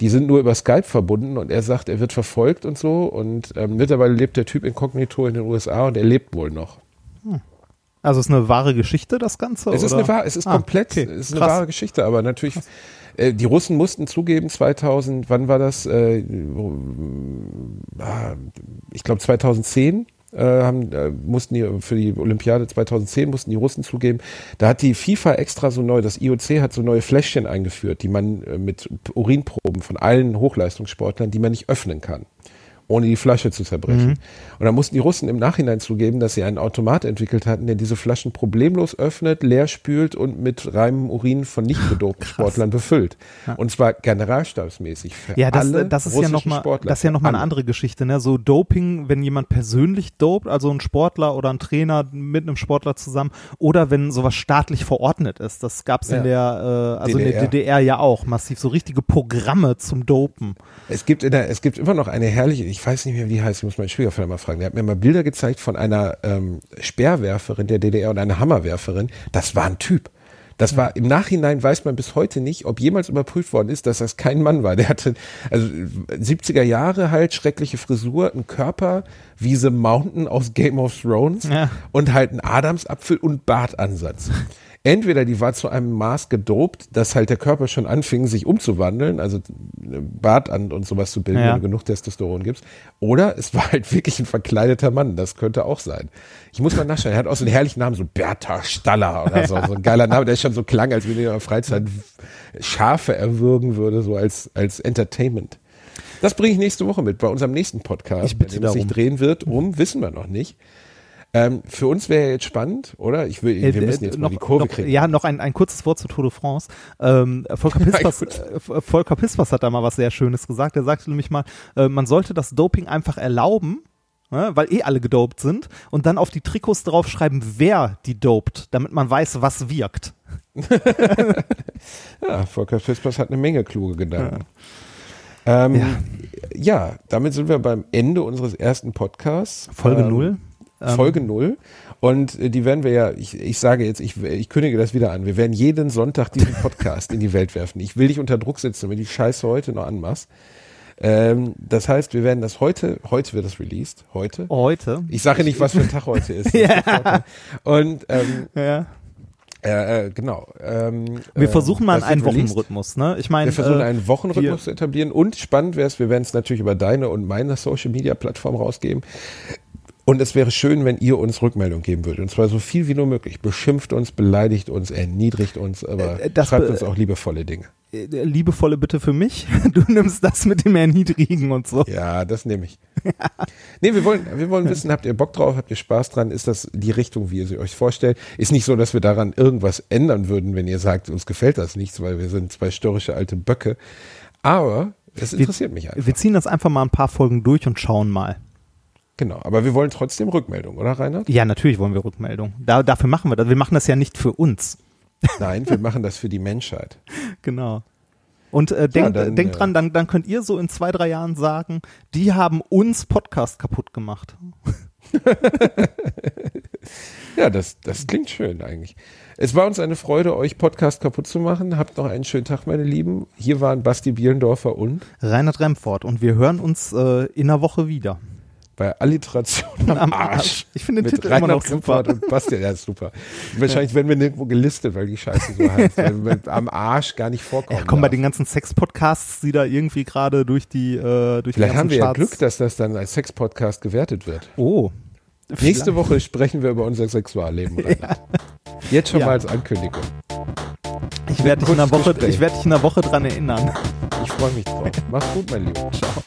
Die sind nur über Skype verbunden und er sagt, er wird verfolgt und so und ähm, mittlerweile lebt der Typ inkognito in den USA und er lebt wohl noch. Also ist eine wahre Geschichte, das Ganze? Es ist oder? eine wahre, es ist Ah, komplett, okay. es ist eine Krass. wahre Geschichte, aber natürlich, äh, die Russen mussten zugeben, 2000, wann war das? Äh, ah, ich glaube 2010 äh, haben, mussten die für die Olympiade 2010 mussten die Russen zugeben. Da hat die FIFA extra so neu, das IOC hat so neue Fläschchen eingeführt, die man mit Urinproben von allen Hochleistungssportlern, die man nicht öffnen kann ohne die Flasche zu zerbrechen. Mhm. Und dann mussten die Russen im Nachhinein zugeben, dass sie einen Automat entwickelt hatten, der diese Flaschen problemlos öffnet, leer spült und mit reinem Urin von nicht gedopten Sportlern befüllt. Und zwar generalstabsmäßig für Ja, das, alle das ist ja nochmal, Sportler. das ist ja noch mal eine andere Geschichte, ne? So Doping, wenn jemand persönlich dopt, also ein Sportler oder ein Trainer mit einem Sportler zusammen, oder wenn sowas staatlich verordnet ist. Das gab es in der, äh, also in der DDR. DDR ja auch massiv, so richtige Programme zum Dopen. Es gibt in der, es gibt immer noch eine herrliche, ich weiß nicht mehr, wie die heißt, ich muss meinen Schwiegervater mal fragen. Der hat mir mal Bilder gezeigt von einer ähm, Speerwerferin der DDR und einer Hammerwerferin. Das war ein Typ. Das war im Nachhinein weiß man bis heute nicht, ob jemals überprüft worden ist, dass das kein Mann war. Der hatte also 70er Jahre halt schreckliche Frisur, einen Körper wie The Mountain aus Game of Thrones Ja. und halt einen Adamsapfel und Bartansatz. Entweder die war zu einem Maß gedopt, dass halt der Körper schon anfing, sich umzuwandeln, also Bart an und sowas zu bilden, Ja. wenn du genug Testosteron gibst. Oder es war halt wirklich ein verkleideter Mann, das könnte auch sein. Ich muss mal nachschauen, er hat auch so einen herrlichen Namen, so Bertha Staller oder so, so ein geiler Name, der schon so klang, als wenn er in der Freizeit Schafe erwürgen würde, so als, als Entertainment. Das bringe ich nächste Woche mit bei unserem nächsten Podcast, Ich bitte bei dem es sich drehen wird, um, wissen wir noch nicht. Ähm, für uns wäre jetzt spannend, oder? Ich will, wir äh, müssen äh, jetzt äh, noch, mal die Kurve noch, kriegen. Ja, noch ein, ein kurzes Wort zu Tour de France. Ähm, Volker, (laughs) Pispers, äh, Volker Pispers hat da mal was sehr Schönes gesagt. Er sagte nämlich mal, äh, man sollte das Doping einfach erlauben, ne, weil eh alle gedopt sind, und dann auf die Trikots draufschreiben, wer die dopt, damit man weiß, was wirkt. (laughs) ja, Volker Pispers hat eine Menge kluge Gedanken. Ja. Ähm, ja. ja. damit sind wir beim Ende unseres ersten Podcasts. Folge ähm, 0. Folge null. Und äh, die werden wir ja, ich, ich sage jetzt, ich, ich kündige das wieder an. Wir werden jeden Sonntag diesen Podcast in die Welt werfen. Ich will dich unter Druck setzen, wenn du die Scheiße heute noch anmachst. Ähm, das heißt, wir werden das heute, heute wird das released, heute. Heute. Ich sage nicht, was für ein Tag heute ist. (laughs) Ja. Und ähm, Ja. äh, äh, genau. Ähm, Wir äh, versuchen mal das einen. Wochenrhythmus, ne? Ich meine, Wir versuchen äh, einen Wochenrhythmus zu etablieren und spannend wäre es, wir werden es natürlich über deine und meine Social Media Plattform rausgeben. Und es wäre schön, wenn ihr uns Rückmeldung geben würdet. Und zwar so viel wie nur möglich. Beschimpft uns, beleidigt uns, erniedrigt uns, aber Äh, das schreibt uns auch liebevolle Dinge. äh, liebevolle Bitte für mich. (laughs) Du nimmst das mit dem Erniedrigen und so. Ja, das nehme ich. (laughs) nee, wir wollen, wir wollen wissen, habt ihr Bock drauf, habt ihr Spaß dran? Ist das die Richtung, wie ihr sie euch vorstellt? Ist nicht so, dass wir daran irgendwas ändern würden, wenn ihr sagt, uns gefällt das nichts, weil wir sind zwei störrische alte Böcke. Aber es interessiert mich einfach. Wir ziehen das einfach mal ein paar Folgen durch und schauen mal. Genau, aber wir wollen trotzdem Rückmeldung, oder Reinhard? Ja, natürlich wollen wir Rückmeldung. Da, dafür machen wir das. Wir machen das ja nicht für uns. (laughs) Nein, wir machen das für die Menschheit. Genau. Und äh, denkt, dann, denkt äh, dran, dann, dann könnt ihr so in zwei, drei Jahren sagen, die haben uns Podcast kaputt gemacht. (laughs) Ja, das, das klingt schön eigentlich. Es war uns eine Freude, euch Podcast kaputt zu machen. Habt noch einen schönen Tag, meine Lieben. Hier waren Basti Bielendorfer und Reinhard Remford. Und wir hören uns äh, in einer Woche wieder. Bei Alliteration am, Am Arsch. Arsch. Ich finde den Titel immer Reinhard noch super. Und Basti, ja, ist super. Wahrscheinlich werden wir nirgendwo gelistet, weil die Scheiße so heißt. weil wir am Arsch gar nicht vorkommen. Ja, komm, bei darf. den ganzen Sex-Podcasts, die da irgendwie gerade durch die, äh, durch Vielleicht die haben wir ja Charts. Glück, dass das dann als Sex-Podcast gewertet wird. Oh. Nächste Vielleicht. Woche sprechen wir über unser Sexualleben. Reinhard. Jetzt schon Ja. mal als Ankündigung. Ich werde dich, in einer Kurzes Woche- Gespräch. ich werd dich in einer Woche dran erinnern. Ich freue mich drauf. Mach's gut, mein Lieber. Ciao.